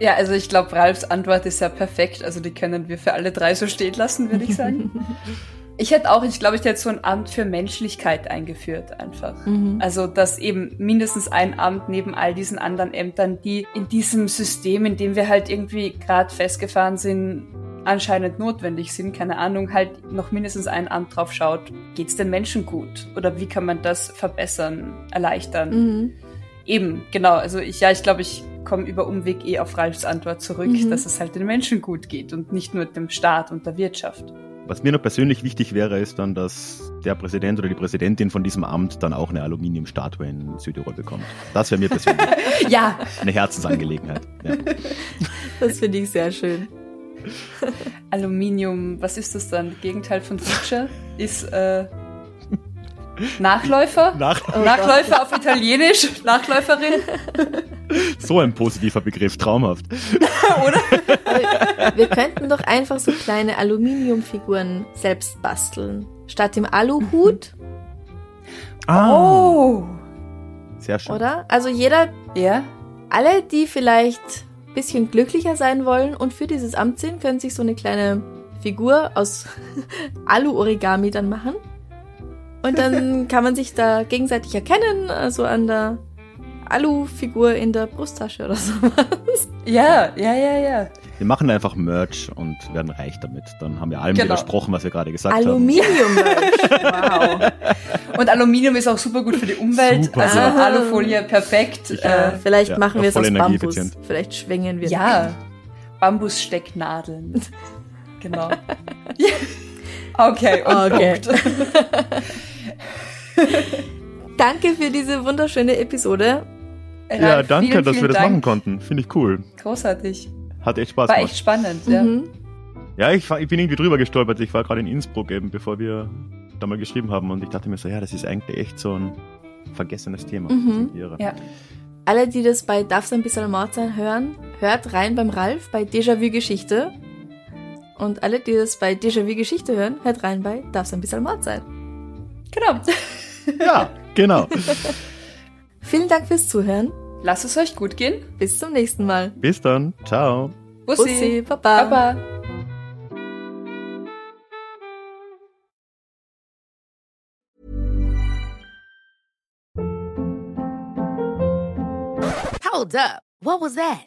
Ja, also ich glaube, Ralfs Antwort ist ja perfekt. Also die können wir für alle drei so stehen lassen, würde ich sagen. Ich hätte auch, ich glaube, ich hätte so ein Amt für Menschlichkeit eingeführt einfach. Mhm. Also, dass eben mindestens ein Amt neben all diesen anderen Ämtern, die in diesem System, in dem wir halt irgendwie gerade festgefahren sind, anscheinend notwendig sind, keine Ahnung, halt noch mindestens ein Amt drauf schaut, geht's den Menschen gut? Oder wie kann man das verbessern, erleichtern? Mhm. Eben, genau. Also ich, ja, ich glaube, ich komme über Umweg eh auf Ralfs Antwort zurück, mhm. dass es halt den Menschen gut geht und nicht nur dem Staat und der Wirtschaft. Was mir noch persönlich wichtig wäre, ist dann, dass der Präsident oder die Präsidentin von diesem Amt dann auch eine Aluminiumstatue in Südtirol bekommt. Das wäre mir persönlich ja. eine Herzensangelegenheit. Ja. Das finde ich sehr schön. Aluminium, was ist das dann? Gegenteil von Future? Ist äh, Nachläufer? Nach oh Nachläufer auf Italienisch? Nachläuferin? So ein positiver Begriff, traumhaft. Oder? Wir könnten doch einfach so kleine Aluminiumfiguren selbst basteln. Statt dem Aluhut. Ah. Oh. Sehr schön. Oder? Also jeder, ja. alle, die vielleicht ein bisschen glücklicher sein wollen und für dieses Amt sind, können sich so eine kleine Figur aus Alu-Origami dann machen. Und dann kann man sich da gegenseitig erkennen, also an der Alu-Figur in der Brusttasche oder sowas. Ja, ja, ja, ja. Wir machen einfach Merch und werden reich damit. Dann haben wir allem genau. widersprochen, was wir gerade gesagt Aluminium haben. Aluminium-Merch. wow. Und Aluminium ist auch super gut für die Umwelt. Super. Also Ah. Alufolie perfekt. Äh, Äh, vielleicht ja, machen wir es aus Bambus. Vielleicht schwingen wir. ja, Bambusstecknadeln. Genau. Ja. Okay, und Okay. Punkt. Danke für diese wunderschöne Episode. Ja, Ralf, danke, vielen, dass wir vielen das Dank. machen konnten. Finde ich cool. Großartig. Hat echt Spaß War gemacht. echt spannend, ja. Mhm. Ja, ich, war- ich bin irgendwie drüber gestolpert. Ich war gerade in Innsbruck eben, bevor wir da mal geschrieben haben. Und ich dachte mir so, ja, das ist eigentlich echt so ein vergessenes Thema. Mhm. Das. Ja. Alle, die das bei Darf's ein bisschen Mord sein hören, hört rein beim Ralf bei Déjà-vu Geschichte. Und alle, die das bei Déjà-vu Geschichte hören, hört rein bei Darf's ein bisschen Mord sein. Genau. ja genau. Vielen Dank fürs Zuhören. Lasst es euch gut gehen. Bis zum nächsten Mal. Bis dann. Ciao. Bussi. Bussi, Baba. Baba. Hold up. What was that?